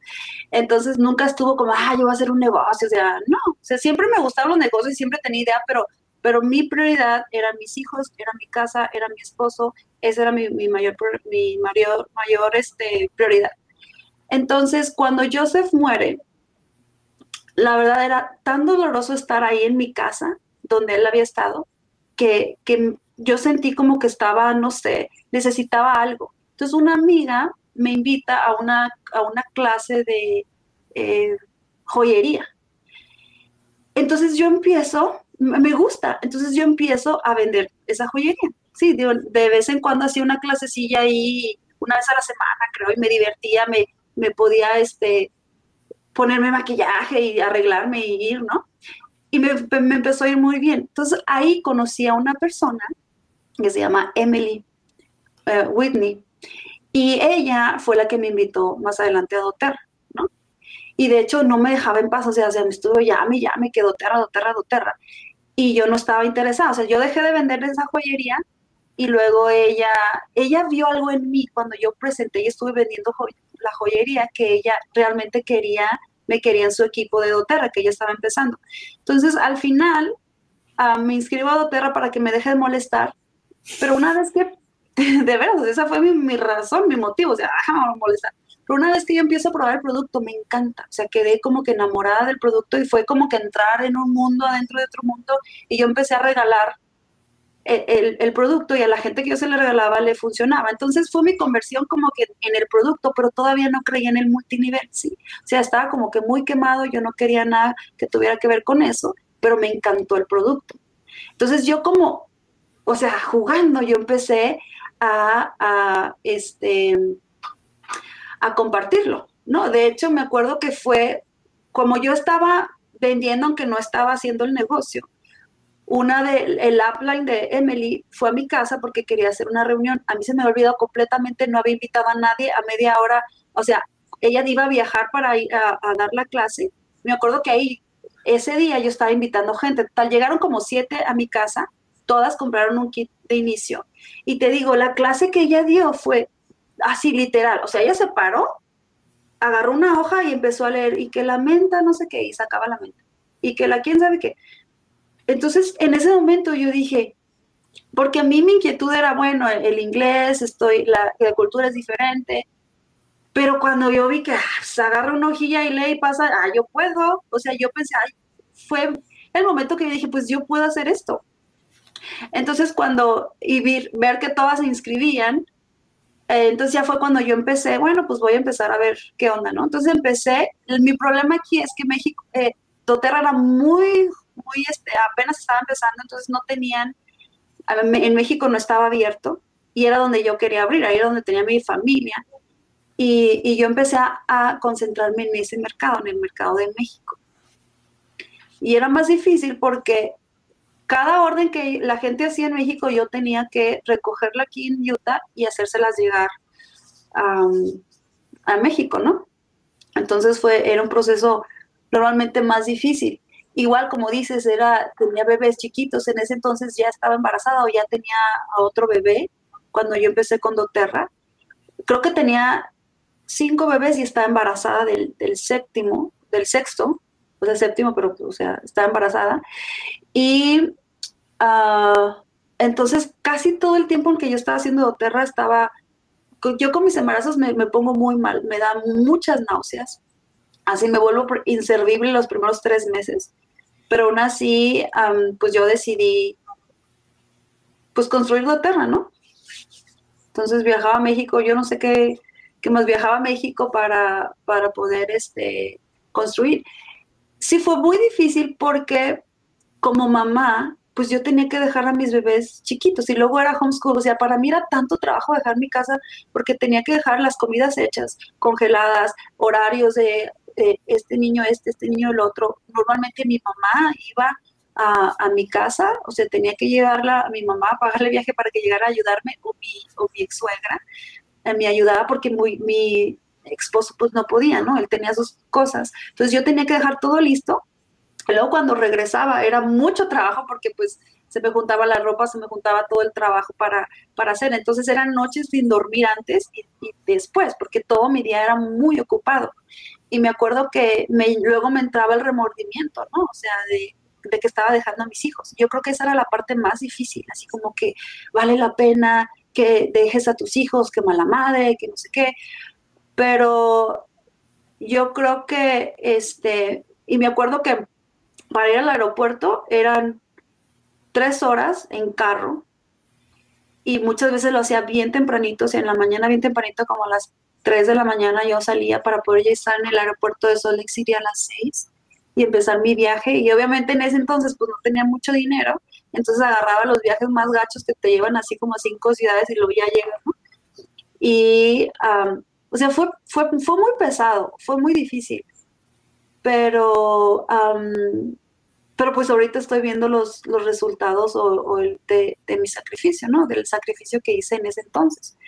Entonces nunca estuvo como, ah, yo voy a hacer un negocio. O sea, no. O sea, siempre me gustaban los negocios y siempre tenía idea, pero, pero mi prioridad eran mis hijos, era mi casa, era mi esposo. Esa era mi, mi mayor, mi mayor, mayor este, prioridad. Entonces, cuando Joseph muere, la verdad era tan doloroso estar ahí en mi casa, donde él había estado, que, yo sentí como que estaba, no sé, necesitaba algo. Entonces una amiga me invita a una, a una clase de eh, joyería. Entonces yo empiezo, me gusta, entonces yo empiezo a vender esa joyería. Sí, de, de vez en cuando hacía una clasecilla ahí, una vez a la semana, creo, y me divertía, me, me podía este, ponerme maquillaje y arreglarme y ir, ¿no? Y me, empezó a ir muy bien. Entonces ahí conocí a una persona que se llama Emily eh, Whitney y ella fue la que me invitó más adelante a doTERRA, ¿no? Y de hecho no me dejaba en paz, o sea, o sea me estuvo llame, llame, que doTERRA, doTERRA, doTERRA. Y yo no estaba interesada, o sea, yo dejé de vender esa joyería y luego ella, ella vio algo en mí cuando yo presenté y estuve vendiendo la joyería que ella realmente quería, me quería en su equipo de doTERRA, que ella estaba empezando. Entonces, al final, ah, me inscribo a doTERRA para que me deje de molestar, pero una vez que, de veras, esa fue mi, razón, mi motivo, o sea, déjame molestar. Pero una vez que yo empiezo a probar el producto, me encanta. O sea, quedé como que enamorada del producto y fue como que entrar en un mundo adentro de otro mundo y yo empecé a regalar el, producto y a la gente que yo se le regalaba le funcionaba. Entonces fue mi conversión como que en el producto, pero todavía no creía en el multinivel, ¿sí? O sea, estaba como que muy quemado, yo no quería nada que tuviera que ver con eso, pero me encantó el producto. Entonces yo como, o sea, jugando, yo empecé a, a este, a compartirlo, ¿no? De hecho, me acuerdo que fue como yo estaba vendiendo, aunque no estaba haciendo el negocio, una del el upline de Emily fue a mi casa porque quería hacer una reunión. A mí se me había olvidado completamente, no había invitado a nadie a media hora. O sea, ella iba a viajar para ir a, dar la clase. Me acuerdo que ahí, ese día yo estaba invitando gente. Tal, llegaron como siete a mi casa, todas compraron un kit de inicio. Y te digo, la clase que ella dio fue así literal. O sea, ella se paró, agarró una hoja y empezó a leer y que la menta, no sé qué, y sacaba la menta. Y que la quién sabe qué. Entonces, en ese momento yo dije, porque a mí mi inquietud era, bueno, el, inglés, estoy, la, cultura es diferente, pero cuando yo vi que ah, se agarra una hojilla y lee y pasa, ah, yo puedo, o sea, yo pensé, fue el momento que yo dije, pues yo puedo hacer esto. Entonces, cuando, y ver que todas se inscribían, eh, entonces ya fue cuando yo empecé, bueno, pues voy a empezar a ver qué onda, ¿no? Entonces empecé, mi problema aquí es que México, eh, Doterra era muy muy, este, apenas estaba empezando, entonces no tenían, en México no estaba abierto y era donde yo quería abrir, ahí era donde tenía mi familia. Y, y yo empecé a, concentrarme en ese mercado, en el mercado de México. Y era más difícil porque cada orden que la gente hacía en México yo tenía que recogerla aquí en Utah y hacérselas llegar a México, ¿no? Entonces fue, era un proceso normalmente más difícil. Igual, como dices, era, tenía bebés chiquitos, en ese entonces ya estaba embarazada o ya tenía a otro bebé cuando yo empecé con doTERRA. Creo que tenía cinco bebés y estaba embarazada del, séptimo, del sexto, o sea, séptimo, pero, o sea, estaba embarazada. Y ah, entonces casi todo el tiempo en que yo estaba haciendo doTERRA estaba, yo con mis embarazos me, me pongo muy mal, me dan muchas náuseas, así me vuelvo inservible los primeros tres meses. Pero aún así, pues yo decidí, pues construir doTERRA, ¿no? Entonces viajaba a México, yo no sé qué, qué más viajaba a México para, para poder este, construir. Sí fue muy difícil porque como mamá, pues yo tenía que dejar a mis bebés chiquitos y luego era homeschool, o sea, para mí era tanto trabajo dejar mi casa porque tenía que dejar las comidas hechas, congeladas, horarios de este niño este, este niño el otro. Normalmente mi mamá iba a, mi casa, o sea, tenía que llevarla a mi mamá, a pagarle viaje para que llegara a ayudarme, o mi, o mi ex suegra eh, me ayudaba porque muy, mi esposo pues no podía, ¿no? Él tenía sus cosas. Entonces yo tenía que dejar todo listo. Luego cuando regresaba era mucho trabajo porque pues se me juntaba la ropa, se me juntaba todo el trabajo para, para hacer. Entonces eran noches sin dormir antes y, después, porque todo mi día era muy ocupado. Y me acuerdo que me, luego me entraba el remordimiento, ¿no? O sea, de, de que estaba dejando a mis hijos. Yo creo que esa era la parte más difícil, así como que vale la pena que dejes a tus hijos, que mala madre, que no sé qué. Pero yo creo que, este, y me acuerdo que para ir al aeropuerto eran tres horas en carro y muchas veces lo hacía bien tempranito, o en la mañana bien tempranito, como a las 3 de la mañana yo salía para poder ya estar en el aeropuerto de Salt Lake a las 6 y empezar mi viaje. Y obviamente en ese entonces pues no tenía mucho dinero, entonces agarraba los viajes más gachos que te llevan así como a cinco ciudades y luego ya llegas, ¿no? Y, o sea, fue, fue, fue muy pesado, fue muy difícil, pero pero pues ahorita estoy viendo los, los resultados o, el de, mi sacrificio, ¿no? Del sacrificio que hice en ese entonces.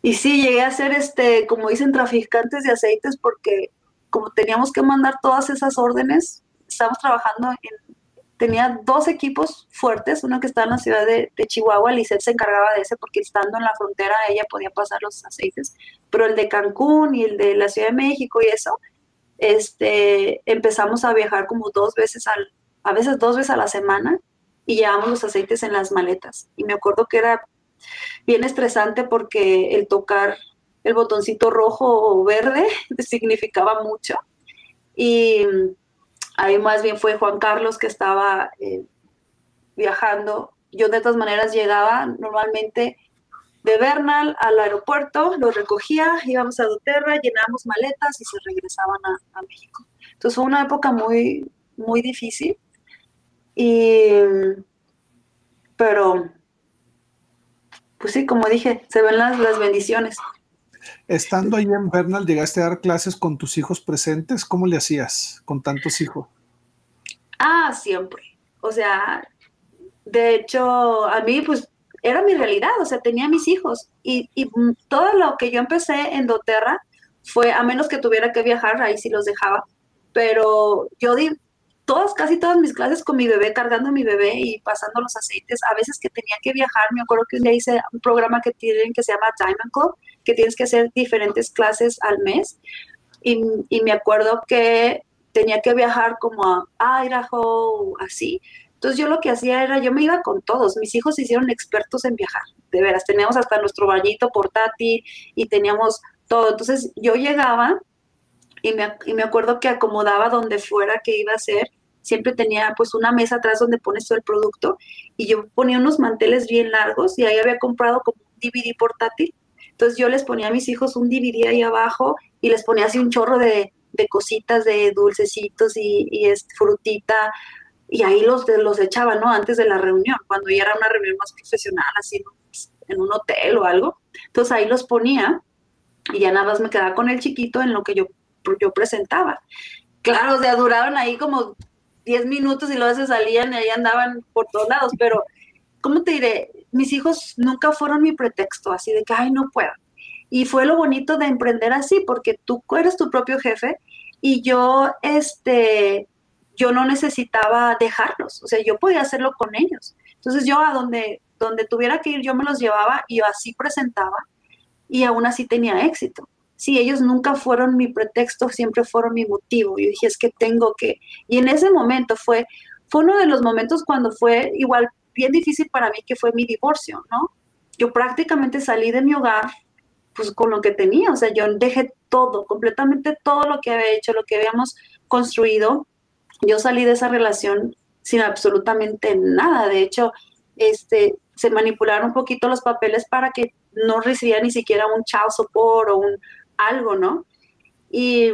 Y sí, llegué a ser, este, como dicen, traficantes de aceites porque como teníamos que mandar todas esas órdenes, estábamos trabajando en, tenía dos equipos fuertes, uno que estaba en la ciudad de, de Chihuahua, Lisette se encargaba de ese porque estando en la frontera ella podía pasar los aceites, pero el de Cancún y el de la Ciudad de México y eso, este, empezamos a viajar como dos veces al, a veces dos veces a la semana y llevamos los aceites en las maletas. Y me acuerdo que era bien estresante porque el tocar el botoncito rojo o verde significaba mucho. Y ahí más bien fue Juan Carlos que estaba eh, viajando. Yo de todas maneras llegaba normalmente de Bernal al aeropuerto, los recogía, íbamos a Doterra, llenábamos maletas y se regresaban a, México. Entonces fue una época muy, muy difícil. Y, pero, pues sí, como dije, se ven las, las bendiciones. Estando ahí en Bernal, ¿llegaste a dar clases con tus hijos presentes? ¿Cómo le hacías con tantos hijos? Ah, siempre. O sea, de hecho, a mí, pues era mi realidad, o sea, tenía mis hijos. Y, todo lo que yo empecé en doTERRA fue, a menos que tuviera que viajar, ahí sí los dejaba, pero yo di todas, casi todas mis clases con mi bebé, cargando a mi bebé y pasando los aceites, a veces que tenía que viajar, me acuerdo que un día hice un programa que tienen que se llama Diamond Club, que tienes que hacer diferentes clases al mes, y, y me acuerdo que tenía que viajar como a Idaho, así, entonces yo lo que hacía era, yo me iba con todos, mis hijos se hicieron expertos en viajar, de veras, teníamos hasta nuestro bañito portátil y teníamos todo. Entonces yo llegaba y me, y me acuerdo que acomodaba donde fuera que iba a ser, siempre tenía pues una mesa atrás donde pones todo el producto y yo ponía unos manteles bien largos y ahí había comprado como un DVD portátil. Entonces yo les ponía a mis hijos un DVD ahí abajo y les ponía así un chorro de, cositas, de dulcecitos y, y es, frutita, y ahí los, los echaba, ¿no? Antes de la reunión, cuando ya era una reunión más profesional, así en un hotel o algo. Entonces ahí los ponía y ya nada más me quedaba con el chiquito en lo que yo, yo presentaba. Claro, o sea, duraron ahí como 10 minutos y luego se salían y ahí andaban por todos lados, pero, ¿cómo te diré? Mis hijos nunca fueron mi pretexto, así de que, ay, no puedo. Y fue lo bonito de emprender así, porque tú eres tu propio jefe y yo, este, yo no necesitaba dejarlos, o sea, yo podía hacerlo con ellos. Entonces yo a donde, donde tuviera que ir, yo me los llevaba y yo así presentaba y aún así tenía éxito. Sí, ellos nunca fueron mi pretexto, siempre fueron mi motivo. Yo dije, es que tengo que. Y en ese momento fue, fue uno de los momentos cuando fue igual bien difícil para mí, que fue mi divorcio, ¿no? Yo prácticamente salí de mi hogar pues con lo que tenía, o sea, yo dejé todo, completamente todo lo que había hecho, lo que habíamos construido. Yo salí de esa relación sin absolutamente nada. De hecho, este, se manipularon un poquito los papeles para que no recibiera ni siquiera un child support o un algo, ¿no? Y,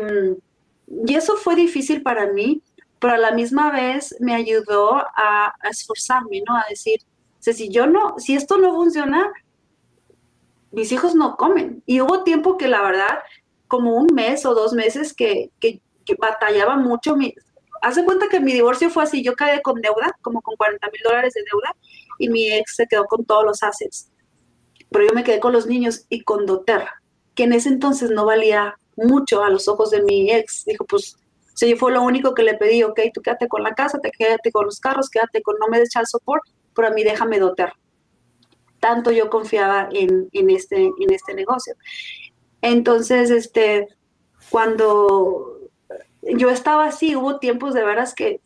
y eso fue difícil para mí, pero a la misma vez me ayudó a, esforzarme, ¿no? A decir, si yo no, si esto no funciona, mis hijos no comen. Y hubo tiempo que la verdad, como un mes o dos meses que, que, batallaba mucho. Mi, hace cuenta que mi divorcio fue así, yo quedé con deuda, como con 40 mil dólares de deuda, y mi ex se quedó con todos los assets. Pero yo me quedé con los niños y con doTERRA, que en ese entonces no valía mucho a los ojos de mi ex. Dijo, pues, yo fue lo único que le pedí, ok, tú quédate con la casa, te quédate con los carros, quédate con, no me des child support, pero a mí déjame doTERRA tanto yo confiaba en, este, en este negocio. Entonces, este, cuando yo estaba así, hubo tiempos de veras que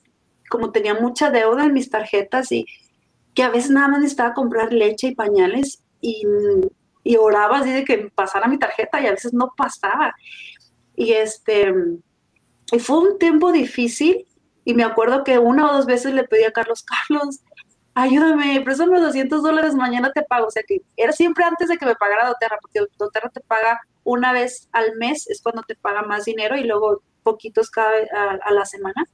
como tenía mucha deuda en mis tarjetas y que a veces nada más necesitaba comprar leche y pañales y, y oraba así de que pasara mi tarjeta y a veces no pasaba. Y este, y fue un tiempo difícil y me acuerdo que una o dos veces le pedí a Carlos, Carlos, ayúdame, préstame 200 dólares, mañana te pago. O sea que era siempre antes de que me pagara doTERRA, porque doTERRA te paga una vez al mes, es cuando te paga más dinero y luego poquitos cada a, la semana.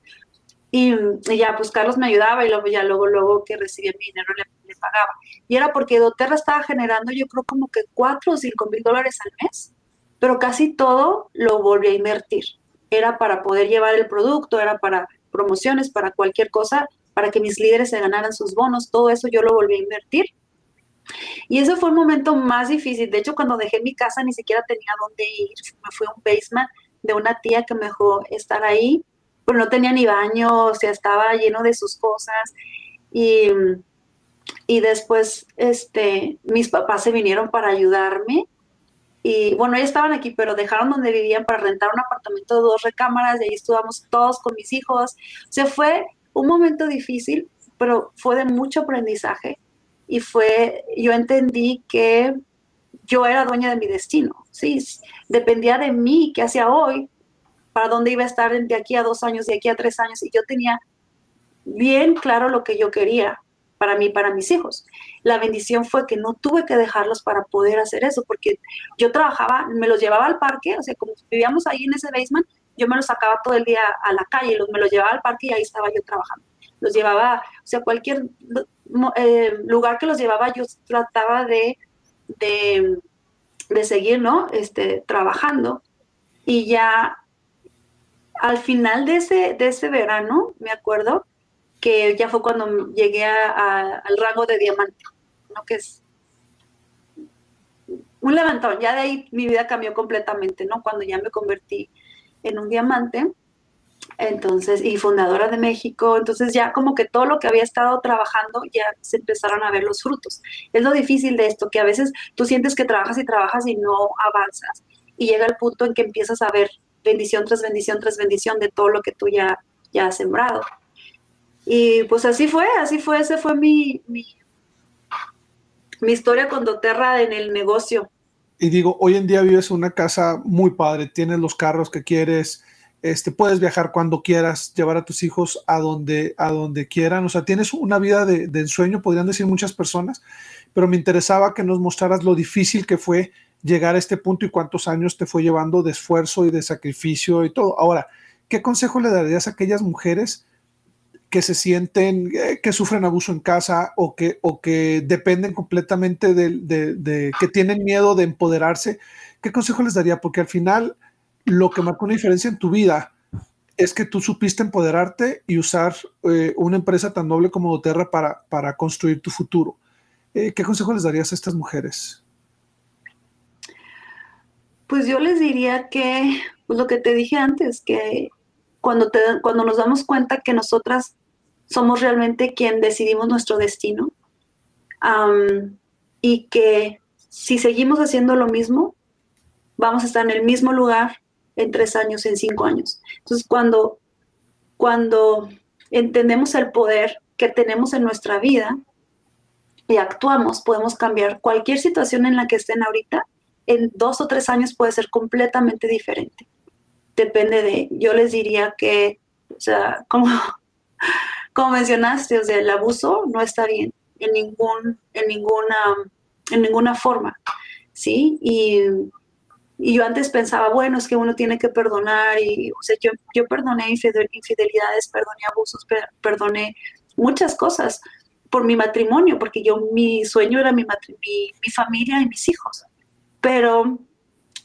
Y, ya, pues Carlos me ayudaba y luego ya luego, luego que recibía mi dinero le, pagaba. Y era porque doTERRA estaba generando yo creo como que 4 o 5 mil dólares al mes, pero casi todo lo volví a invertir. Era para poder llevar el producto, era para promociones, para cualquier cosa, para que mis líderes se ganaran sus bonos, todo eso yo lo volví a invertir. Y ese fue el momento más difícil. De hecho, cuando dejé mi casa ni siquiera tenía dónde ir. Me fui a un basement de una tía que me dejó estar ahí, pero no tenía ni baño, o sea, estaba lleno de sus cosas. Y, y después este, mis papás se vinieron para ayudarme. Y bueno, ellos estaban aquí, pero dejaron donde vivían para rentar un apartamento de dos recámaras y ahí estuvimos todos con mis hijos. O sea, fue un momento difícil, pero fue de mucho aprendizaje y fue, yo entendí que yo era dueña de mi destino, sí, dependía de mí, qué hacía hoy, para dónde iba a estar de aquí a dos años, de aquí a tres años, y yo tenía bien claro lo que yo quería para mí, para mis hijos. La bendición fue que no tuve que dejarlos para poder hacer eso, porque yo trabajaba, me los llevaba al parque, o sea, como vivíamos ahí en ese basement, yo me los sacaba todo el día a la calle, los, me los llevaba al parque y ahí estaba yo trabajando. Los llevaba, o sea, cualquier eh, lugar que los llevaba, yo trataba de, de, seguir, ¿no? Este, trabajando. Y ya al final de ese, de ese verano, me acuerdo que ya fue cuando llegué al rango de diamante, ¿no? Que es un levantón, ya de ahí mi vida cambió completamente, ¿no? Cuando ya me convertí en un diamante, entonces, y fundadora de México, entonces ya como que todo lo que había estado trabajando ya se empezaron a ver los frutos. Es lo difícil de esto, que a veces tú sientes que trabajas y trabajas y no avanzas, y llega el punto en que empiezas a ver bendición tras bendición tras bendición de todo lo que tú ya, ya has sembrado. Y pues así fue, así fue, ese fue mi, mi, mi historia con doTERRA en el negocio y digo, hoy en día vives una casa muy padre, tienes los carros que quieres, este, puedes viajar cuando quieras, llevar a tus hijos a donde, a donde quieran, o sea, tienes una vida de, ensueño, podrían decir muchas personas, pero me interesaba que nos mostraras lo difícil que fue llegar a este punto y cuántos años te fue llevando de esfuerzo y de sacrificio y todo. Ahora, ¿qué consejo le darías a aquellas mujeres que se sienten, eh, que sufren abuso en casa o que, o que dependen completamente de, que tienen miedo de empoderarse, ¿qué consejo les daría? Porque al final lo que marcó una diferencia en tu vida es que tú supiste empoderarte y usar eh, una empresa tan noble como Doterra para, para construir tu futuro. Eh, ¿Qué consejo les darías a estas mujeres? Pues yo les diría que, pues lo que te dije antes, que cuando, te, cuando nos damos cuenta que nosotras somos realmente quien decidimos nuestro destino y que si seguimos haciendo lo mismo, vamos a estar en el mismo lugar en tres años, en cinco años. Entonces, cuando, cuando entendemos el poder que tenemos en nuestra vida y actuamos, podemos cambiar cualquier situación en la que estén ahorita, en dos o tres años puede ser completamente diferente. Depende de, yo les diría que, o sea, como, como mencionaste, o sea, el abuso no está bien en, ningún, en, ninguna, en ninguna forma, ¿sí? Y y yo antes pensaba, bueno, es que uno tiene que perdonar y, o sea, yo, yo perdoné infidelidades, perdoné abusos, perdoné muchas cosas por mi matrimonio, porque yo, mi sueño era mi, mi, mi familia y mis hijos. Pero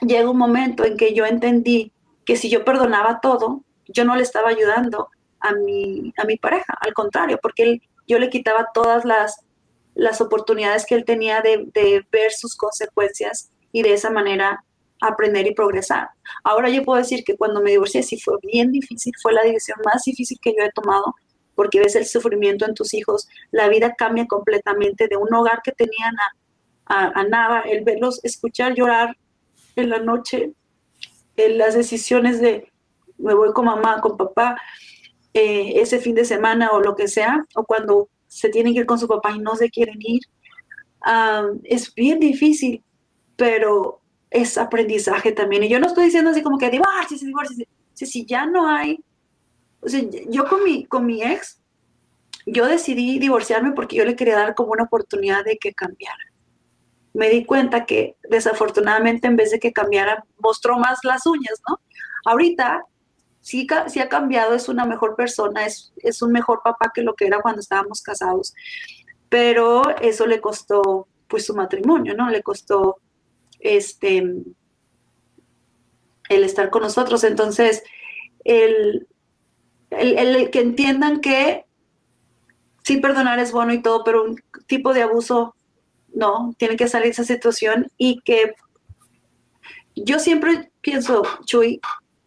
llega un momento en que yo entendí que si yo perdonaba todo, yo no le estaba ayudando a mi, a mi pareja, al contrario, porque él, yo le quitaba todas las, las oportunidades que él tenía de, de ver sus consecuencias y de esa manera aprender y progresar. Ahora yo puedo decir que cuando me divorcié sí fue bien difícil, fue la decisión más difícil que yo he tomado porque ves el sufrimiento en tus hijos, la vida cambia completamente de un hogar que tenían a, nada, el verlos escuchar llorar en la noche, en las decisiones de me voy con mamá, con papá, eh, ese fin de semana o lo que sea, o cuando se tienen que ir con su papá y no se quieren ir, ah, es bien difícil, pero es aprendizaje también. Y yo no estoy diciendo así como que divorciese, divorciese. Si, si ya no hay, o sea, yo con mi, con mi ex, yo decidí divorciarme porque yo le quería dar como una oportunidad de que cambiara. Me di cuenta que desafortunadamente en vez de que cambiara, mostró más las uñas, ¿no? Ahorita sí, sí ha cambiado, es una mejor persona, es, es un mejor papá que lo que era cuando estábamos casados, pero eso le costó pues su matrimonio, ¿no? Le costó este, el estar con nosotros. Entonces, el, el, que entiendan que sí perdonar es bueno y todo, pero un tipo de abuso no, tiene que salir esa situación y que yo siempre pienso, Chuy,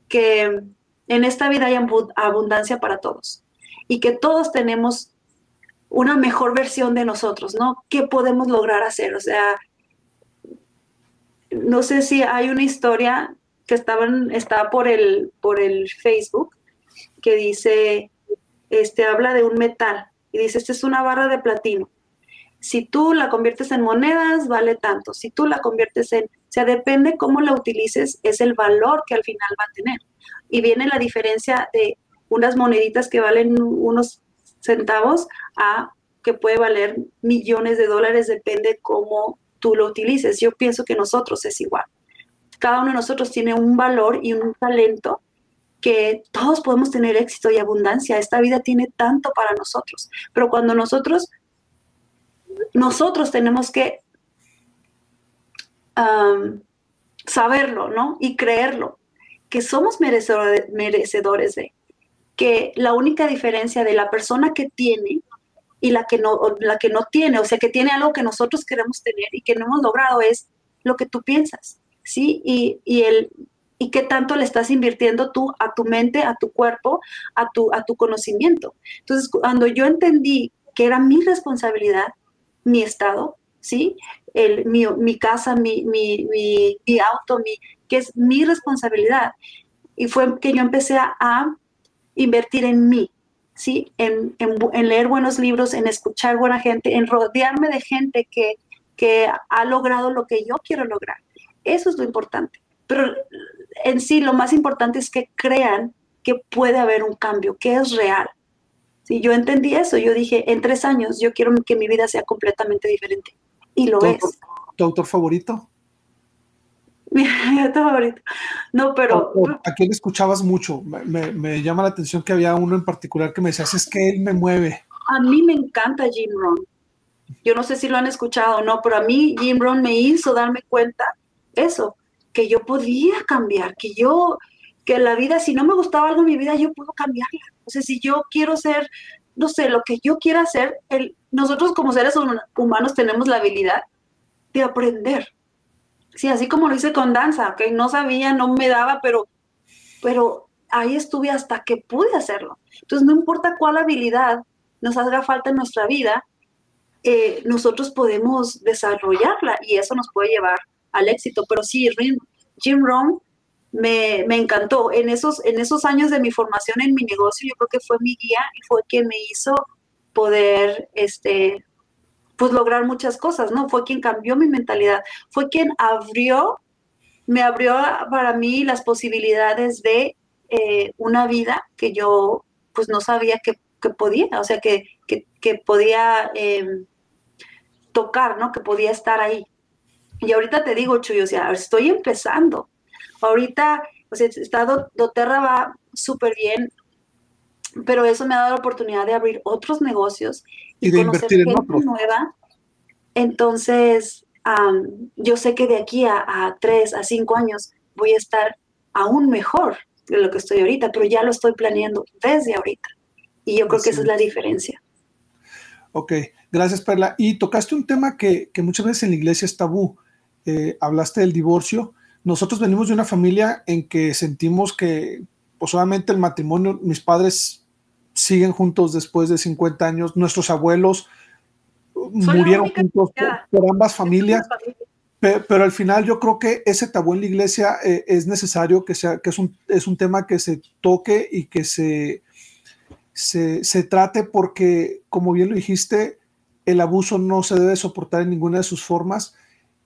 que en esta vida hay abundancia para todos y que todos tenemos una mejor versión de nosotros, ¿no? ¿Qué podemos lograr hacer? O sea, no sé si hay una historia que estaban, está por el, por el Facebook que dice, este, habla de un metal y dice, esta es una barra de platino. Si tú la conviertes en monedas, vale tanto. Si tú la conviertes en, o sea, depende cómo la utilices, es el valor que al final va a tener. Y viene la diferencia de unas moneditas que valen unos centavos a que puede valer millones de dólares, depende cómo tú lo utilices. Yo pienso que nosotros es igual. Cada uno de nosotros tiene un valor y un talento que todos podemos tener éxito y abundancia. Esta vida tiene tanto para nosotros. Pero cuando nosotros, nosotros tenemos que saberlo, ¿no? Y creerlo, que somos merecedores de, que la única diferencia de la persona que tiene y la que no, la que no tiene, o sea, que tiene algo que nosotros queremos tener y que no hemos logrado es lo que tú piensas, ¿sí? Y, y el, y qué tanto le estás invirtiendo tú a tu mente, a tu cuerpo, a tu, a tu conocimiento. Entonces, cuando yo entendí que era mi responsabilidad, mi estado, ¿sí? El, mi, mi casa, mi, mi, mi, auto, mi, que es mi responsabilidad. Y fue que yo empecé a invertir en mí, ¿sí? En, leer buenos libros, en escuchar buena gente, en rodearme de gente que, que ha logrado lo que yo quiero lograr. Eso es lo importante. Pero en sí lo más importante es que crean que puede haber un cambio, que es real. Si yo entendí eso, yo dije, en tres años yo quiero que mi vida sea completamente diferente. Y lo es. ¿Tu autor favorito? Mi favorito. No, pero. ¿A quién escuchabas mucho? Me, llama la atención que había uno en particular que me decías, es que él me mueve. A mí me encanta Jim Rohn. Yo no sé si lo han escuchado o no, pero a mí Jim Rohn me hizo darme cuenta eso, que yo podía cambiar, que yo, que la vida, si no me gustaba algo en mi vida, yo puedo cambiarla. O sea, si yo quiero ser, no sé, lo que yo quiera hacer, el, nosotros como seres humanos tenemos la habilidad de aprender Sí, así como lo hice con danza, ¿ok? No sabía, no me daba, pero, pero ahí estuve hasta que pude hacerlo. Entonces, no importa cuál habilidad nos haga falta en nuestra vida, eh, nosotros podemos desarrollarla y eso nos puede llevar al éxito. Pero sí, Jim Rohn me, encantó. En esos, en esos años de mi formación en mi negocio, yo creo que fue mi guía y fue quien me hizo poder, este, pues lograr muchas cosas, ¿no? Fue quien cambió mi mentalidad, fue quien abrió, me abrió para mí las posibilidades de eh, una vida que yo pues no sabía que, podía, o sea, que, podía em, tocar, ¿no? Que podía estar ahí. Y ahorita te digo, Chuy, o sea, estoy empezando. Ahorita, o sea, Estado doTERRA va súper bien, pero eso me ha dado la oportunidad de abrir otros negocios y, de invertir en otros. nueva. Entonces, yo sé que de aquí a, tres, a cinco años voy a estar aún mejor de lo que estoy ahorita, pero ya lo estoy planeando desde ahorita. Y yo creo que esa es la diferencia. Ok, gracias Perla. Y tocaste un tema que, muchas veces en la iglesia es tabú. Eh, hablaste del divorcio. Nosotros venimos de una familia en que sentimos que, pues el matrimonio, mis padres siguen juntos después de 50 años, nuestros abuelos murieron juntos por, ambas familias. Pero, al final yo creo que ese tabú en la iglesia eh, es necesario que sea, que es un, es un tema que se toque y que se, se, se, trate porque, como bien lo dijiste, el abuso no se debe soportar en ninguna de sus formas.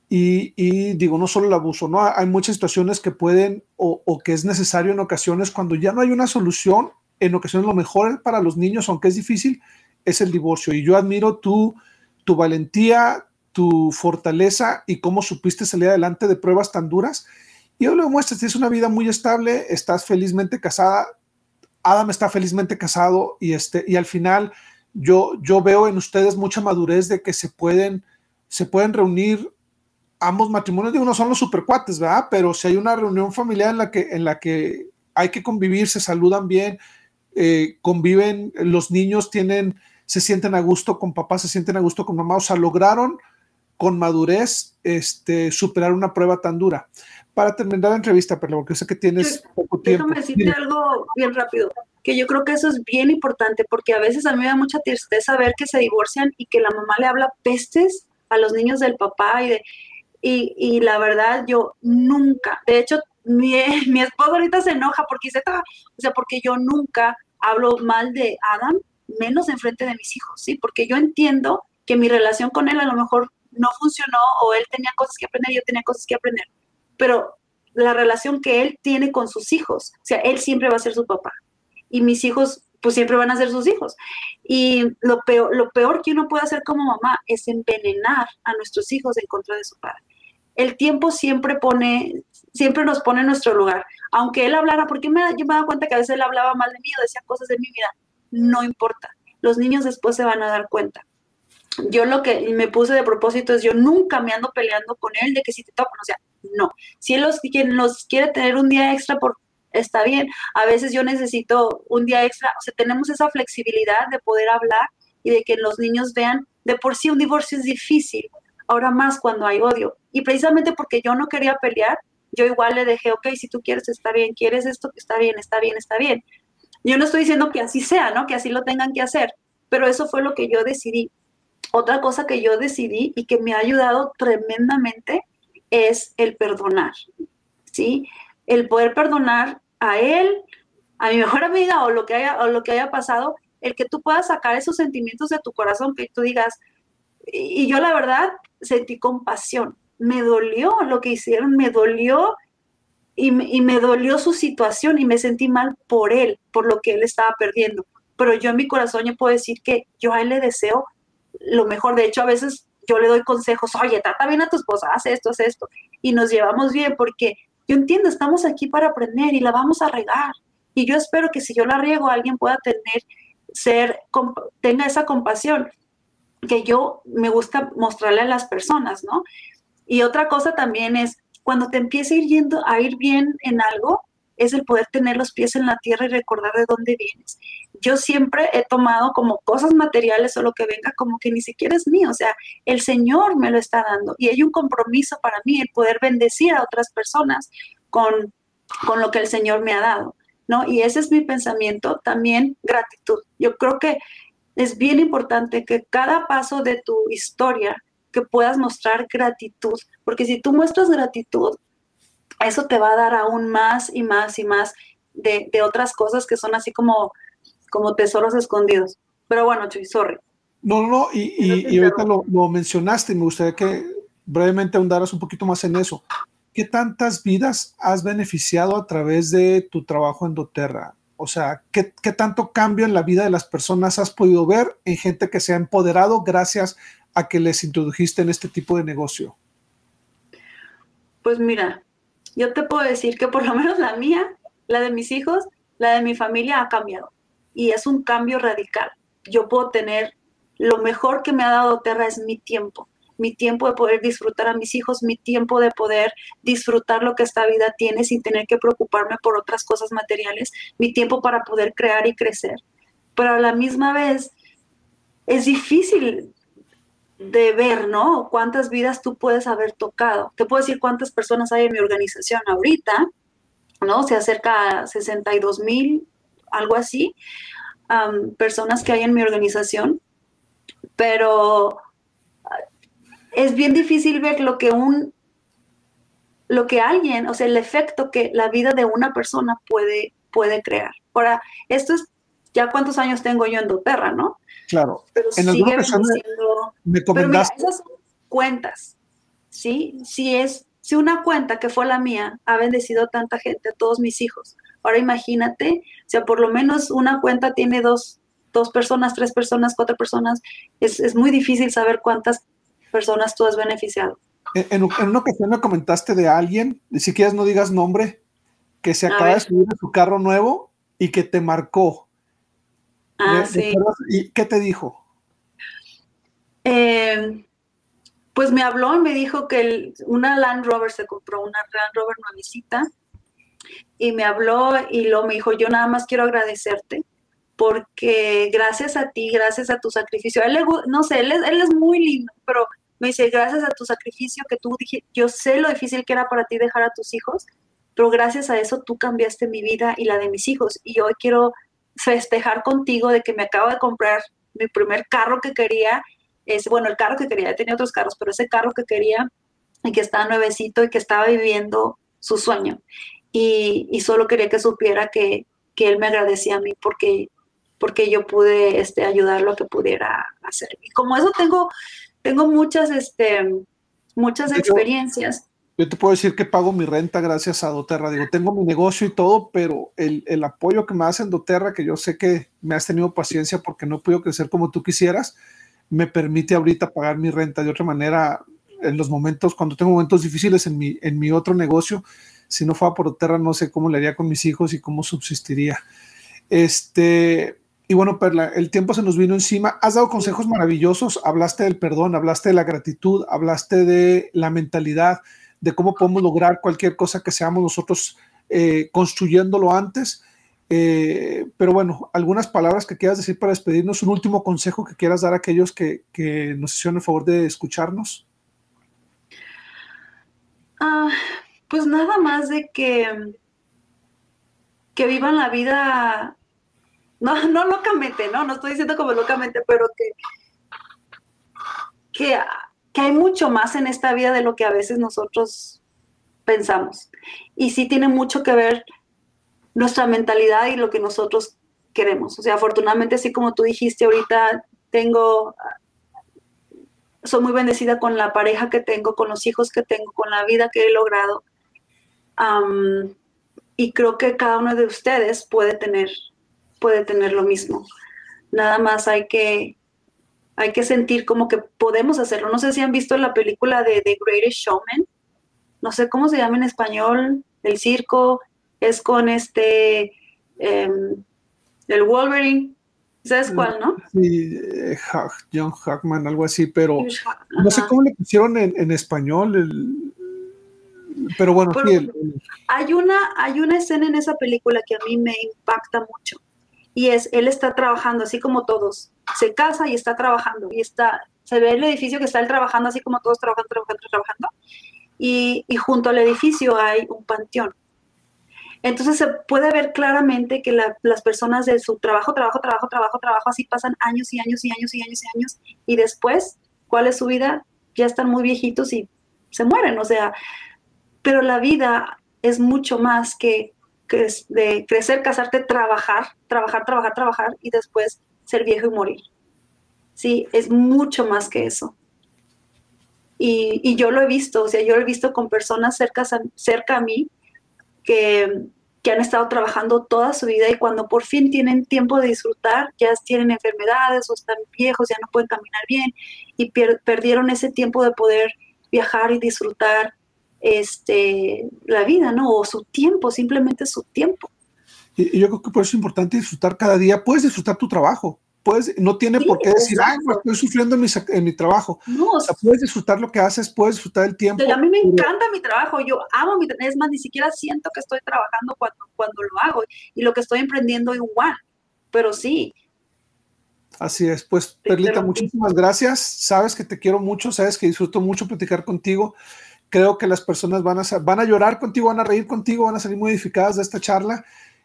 Y, y digo, no solo el abuso, ¿no? Hay muchas situaciones que pueden o, o, que es necesario en ocasiones cuando ya no hay una solución, en ocasiones lo mejor para los niños, aunque es difícil, es el divorcio. Y yo admiro tu, tu valentía, tu fortaleza y cómo supiste salir adelante de pruebas tan duras. Y hoy lo muestras, tienes una vida muy estable, estás felizmente casada, Adam está felizmente casado y, este, y al final yo, yo veo en ustedes mucha madurez de que se pueden, se pueden reunir ambos matrimonios, digo, no son los supercuates, ¿verdad? Pero si hay una reunión familiar en la que, en la que hay que convivir, se saludan bien, eh, conviven, los niños tienen, se sienten a gusto con papá, se sienten a gusto con mamá, o sea, lograron con madurez este, superar una prueba tan dura. Para terminar la entrevista, pero porque sé que tienes poco tiempo. Déjame decirte algo bien rápido, que yo creo que eso es bien importante, porque a veces a mí me da mucha tristeza ver que se divorcian y que la mamá le habla pestes a los niños del papá y de... Y, y la verdad, yo nunca, de hecho, mi, mi esposo ahorita se enoja porque dice, ah", o sea, porque yo nunca hablo mal de Adam, menos en frente de mis hijos, ¿sí? Porque yo entiendo que mi relación con él a lo mejor no funcionó o él tenía cosas que aprender, yo tenía cosas que aprender. Pero la relación que él tiene con sus hijos, o sea, él siempre va a ser su papá y mis hijos pues siempre van a ser sus hijos. Y lo peor, lo peor que uno puede hacer como mamá es envenenar a nuestros hijos en contra de su padre. El tiempo siempre pone, siempre nos pone en nuestro lugar. Aunque él hablara, porque me, yo me dado cuenta que a veces él hablaba mal de mí o decía cosas de mi vida, no importa. Los niños después se van a dar cuenta yo lo que me puse de propósito es yo nunca me ando peleando con él de que si te tocan, o sea, no. Si él los, quiere tener un día extra, por, está bien. A veces yo necesito un día extra, o sea, tenemos esa flexibilidad de poder hablar y de que los niños vean, de por sí un divorcio es difícil, ahora más cuando hay odio. Y precisamente porque yo no quería pelear, yo igual le dejé, ok, si tú quieres, está bien, quieres esto, está bien, está bien, está bien. Yo no estoy diciendo que así sea, ¿no? Que así lo tengan que hacer, pero eso fue lo que yo decidí. Otra cosa que yo decidí y que me ha ayudado tremendamente es el perdonar, ¿sí? El poder perdonar a él, a mi mejor amiga o lo que haya, o lo que haya pasado, el que tú puedas sacar esos sentimientos de tu corazón, que tú digas, y yo la verdad sentí compasión, me dolió lo que hicieron, me dolió y y me dolió su situación y me sentí mal por él, por lo que él estaba perdiendo. Pero yo en mi corazón yo puedo decir que yo a él le deseo lo mejor. De hecho, a veces yo le doy consejos, oye, trata bien a tu esposa, haz esto, haz esto. Y nos llevamos bien porque yo entiendo, estamos aquí para aprender y la vamos a regar. Y yo espero que si yo la riego, alguien pueda tener, ser, tenga esa compasión que yo me gusta mostrarle a las personas, ¿no? Y otra cosa también es, cuando te empiece a ir yendo, a ir bien en algo, es el poder tener los pies en la tierra y recordar de dónde vienes. Yo siempre he tomado como cosas materiales o lo que venga como que ni siquiera es mío, o sea, el Señor me lo está dando y hay un compromiso para mí el poder bendecir a otras personas con, con lo que el Señor me ha dado, ¿no? Y ese es mi pensamiento, también gratitud. Yo creo que es bien importante que cada paso de tu historia que puedas mostrar gratitud, porque si tú muestras gratitud, eso te va a dar aún más y más y más de, otras cosas que son así como, como tesoros escondidos. Pero bueno, Chuy, sorry. No, no, no, y, y, ahorita lo, lo, mencionaste y me gustaría que brevemente ahondaras un poquito más en eso. ¿Qué tantas vidas has beneficiado a través de tu trabajo en doTERRA? O sea, ¿qué, ¿qué, tanto cambio en la vida de las personas has podido ver en gente que se ha empoderado gracias a que les introdujiste en este tipo de negocio? Pues mira, yo te puedo decir que por lo menos la mía, la de mis hijos, la de mi familia ha cambiado. Y es un cambio radical. Yo puedo tener, lo mejor que me ha dado Terra es mi tiempo. Mi tiempo de poder disfrutar a mis hijos, mi tiempo de poder disfrutar lo que esta vida tiene sin tener que preocuparme por otras cosas materiales, mi tiempo para poder crear y crecer. Pero a la misma vez es difícil de ver, ¿no? Cuántas vidas tú puedes haber tocado. Te puedo decir cuántas personas hay en mi organización ahorita, ¿no? Se acerca a 62 mil, algo así, personas que hay en mi organización, pero es bien difícil ver lo que un, lo que alguien, o sea, el efecto que la vida de una persona puede, puede crear. Ahora, esto es ya cuántos años tengo yo en doTERRA, ¿no? Claro. Pero en sigue siendo, me Pero mira, esas son cuentas, ¿sí? Si es, si una cuenta que fue la mía ha bendecido a tanta gente, a todos mis hijos, ahora imagínate, o sea, por lo menos una cuenta tiene dos, dos personas, tres personas, cuatro personas, es, es muy difícil saber cuántas personas tú has beneficiado. En, en, una ocasión me comentaste de alguien, si quieres no digas nombre, que se acaba de subir a su carro nuevo y que te marcó Ah, sí. ¿Y qué te dijo? Em, pues me habló y me dijo que una Land Rover se compró, una Land Rover nuevecita, y me habló y lo me dijo, yo nada más quiero agradecerte porque gracias a ti, gracias a tu sacrificio, él no sé, él es, él es muy lindo, pero me dice, gracias a tu sacrificio que tú dije, yo sé lo difícil que era para ti dejar a tus hijos, pero gracias a eso tú cambiaste mi vida y la de mis hijos y hoy quiero festejar contigo de que me acabo de comprar mi primer carro que quería, es, bueno, el carro que quería, tenía otros carros, pero ese carro que quería y que estaba nuevecito y que estaba viviendo su sueño. Y, solo quería que supiera que, él me agradecía a mí porque, porque yo pude este, ayudarlo a que pudiera hacer. Y como eso tengo, tengo muchas, este, muchas experiencias yo te puedo decir que pago mi renta gracias a doTERRA. Digo, tengo mi negocio y todo, pero el, el, apoyo que me hacen doTERRA, que yo sé que me has tenido paciencia porque no puedo crecer como tú quisieras, me permite ahorita pagar mi renta de otra manera en los momentos, cuando tengo momentos difíciles en mi, en mi otro negocio. Si no fuera por doTERRA, no sé cómo le haría con mis hijos y cómo subsistiría. Este, y bueno, Perla, el tiempo se nos vino encima. Has dado consejos maravillosos. Hablaste del perdón, hablaste de la gratitud, hablaste de la mentalidad de cómo podemos lograr cualquier cosa que seamos nosotros eh, construyéndolo antes. Eh, pero bueno, algunas palabras que quieras decir para despedirnos, un último consejo que quieras dar a aquellos que, nos hicieron el favor de escucharnos. Ah, pues nada más de que, que vivan la vida, no, no locamente, no, no estoy diciendo como locamente, pero que, que hay mucho más en esta vida de lo que a veces nosotros pensamos. Y sí tiene mucho que ver nuestra mentalidad y lo que nosotros queremos. O sea, afortunadamente, así como tú dijiste ahorita, tengo, soy muy bendecida con la pareja que tengo, con los hijos que tengo, con la vida que he logrado. y creo que cada uno de ustedes puede tener, puede tener lo mismo. Nada más hay que hay que sentir como que podemos hacerlo. No sé si han visto la película de The Greatest Showman, no sé cómo se llama en español, el circo, es con este, em, el Wolverine, ¿sabes cuál, no? Sí, eh, John Hackman, algo así, pero no sé cómo le pusieron en, español, Pero bueno, hay, una, hay una escena en esa película que a mí me impacta mucho y es, él está trabajando así como todos, se casa y está trabajando y está, se ve el edificio que está él trabajando así como todos trabajando, trabajando, trabajando y, junto al edificio hay un panteón. Entonces se puede ver claramente que las personas de su trabajo, trabajo, trabajo, trabajo, trabajo, así pasan años y años y años y años y años y después, ¿cuál es su vida? Ya están muy viejitos y se mueren, o sea, pero la vida es mucho más que, de crecer, casarte, trabajar, trabajar, trabajar, trabajar y después ser viejo y morir. Sí, es mucho más que eso. Y, yo lo he visto, o sea, yo lo he visto con personas cerca, cerca a mí que, que han estado trabajando toda su vida y cuando por fin tienen tiempo de disfrutar, ya tienen enfermedades o están viejos, ya no pueden caminar bien y perdieron ese tiempo de poder viajar y disfrutar este, la vida, ¿no? O su tiempo, simplemente su tiempo. Y, yo creo que por eso es importante disfrutar cada día. Puedes disfrutar tu trabajo. Puedes, no tiene por qué decir, ay, estoy sufriendo en mi, en mi trabajo. No, o sea, puedes disfrutar lo que haces, puedes disfrutar el tiempo. A mí me encanta mi trabajo, yo amo mi trabajo, es más, ni siquiera siento que estoy trabajando cuando, cuando lo hago y lo que estoy emprendiendo igual, pero sí, Así es, pues Perlita, muchísimas gracias. Sabes que te quiero mucho, sabes que disfruto mucho platicar contigo. Creo que las personas van a, van a llorar contigo, van a reír contigo, van a salir muy edificadas de esta charla.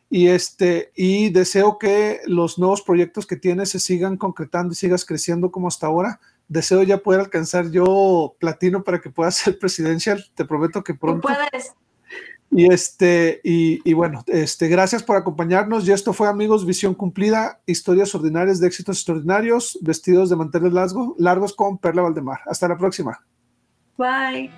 Y, este, y deseo que los nuevos proyectos que tienes se sigan concretando y sigas creciendo como hasta ahora. Deseo ya poder alcanzar yo platino para que puedas ser presidencial. Te prometo que pronto. puedes. Y este, y, bueno, este, gracias por acompañarnos. Y esto fue, amigos, Visión Cumplida, historias ordinarias de éxitos extraordinarios, vestidos de manteles largos, largos con Perla Valdemar. Hasta la próxima. Bye.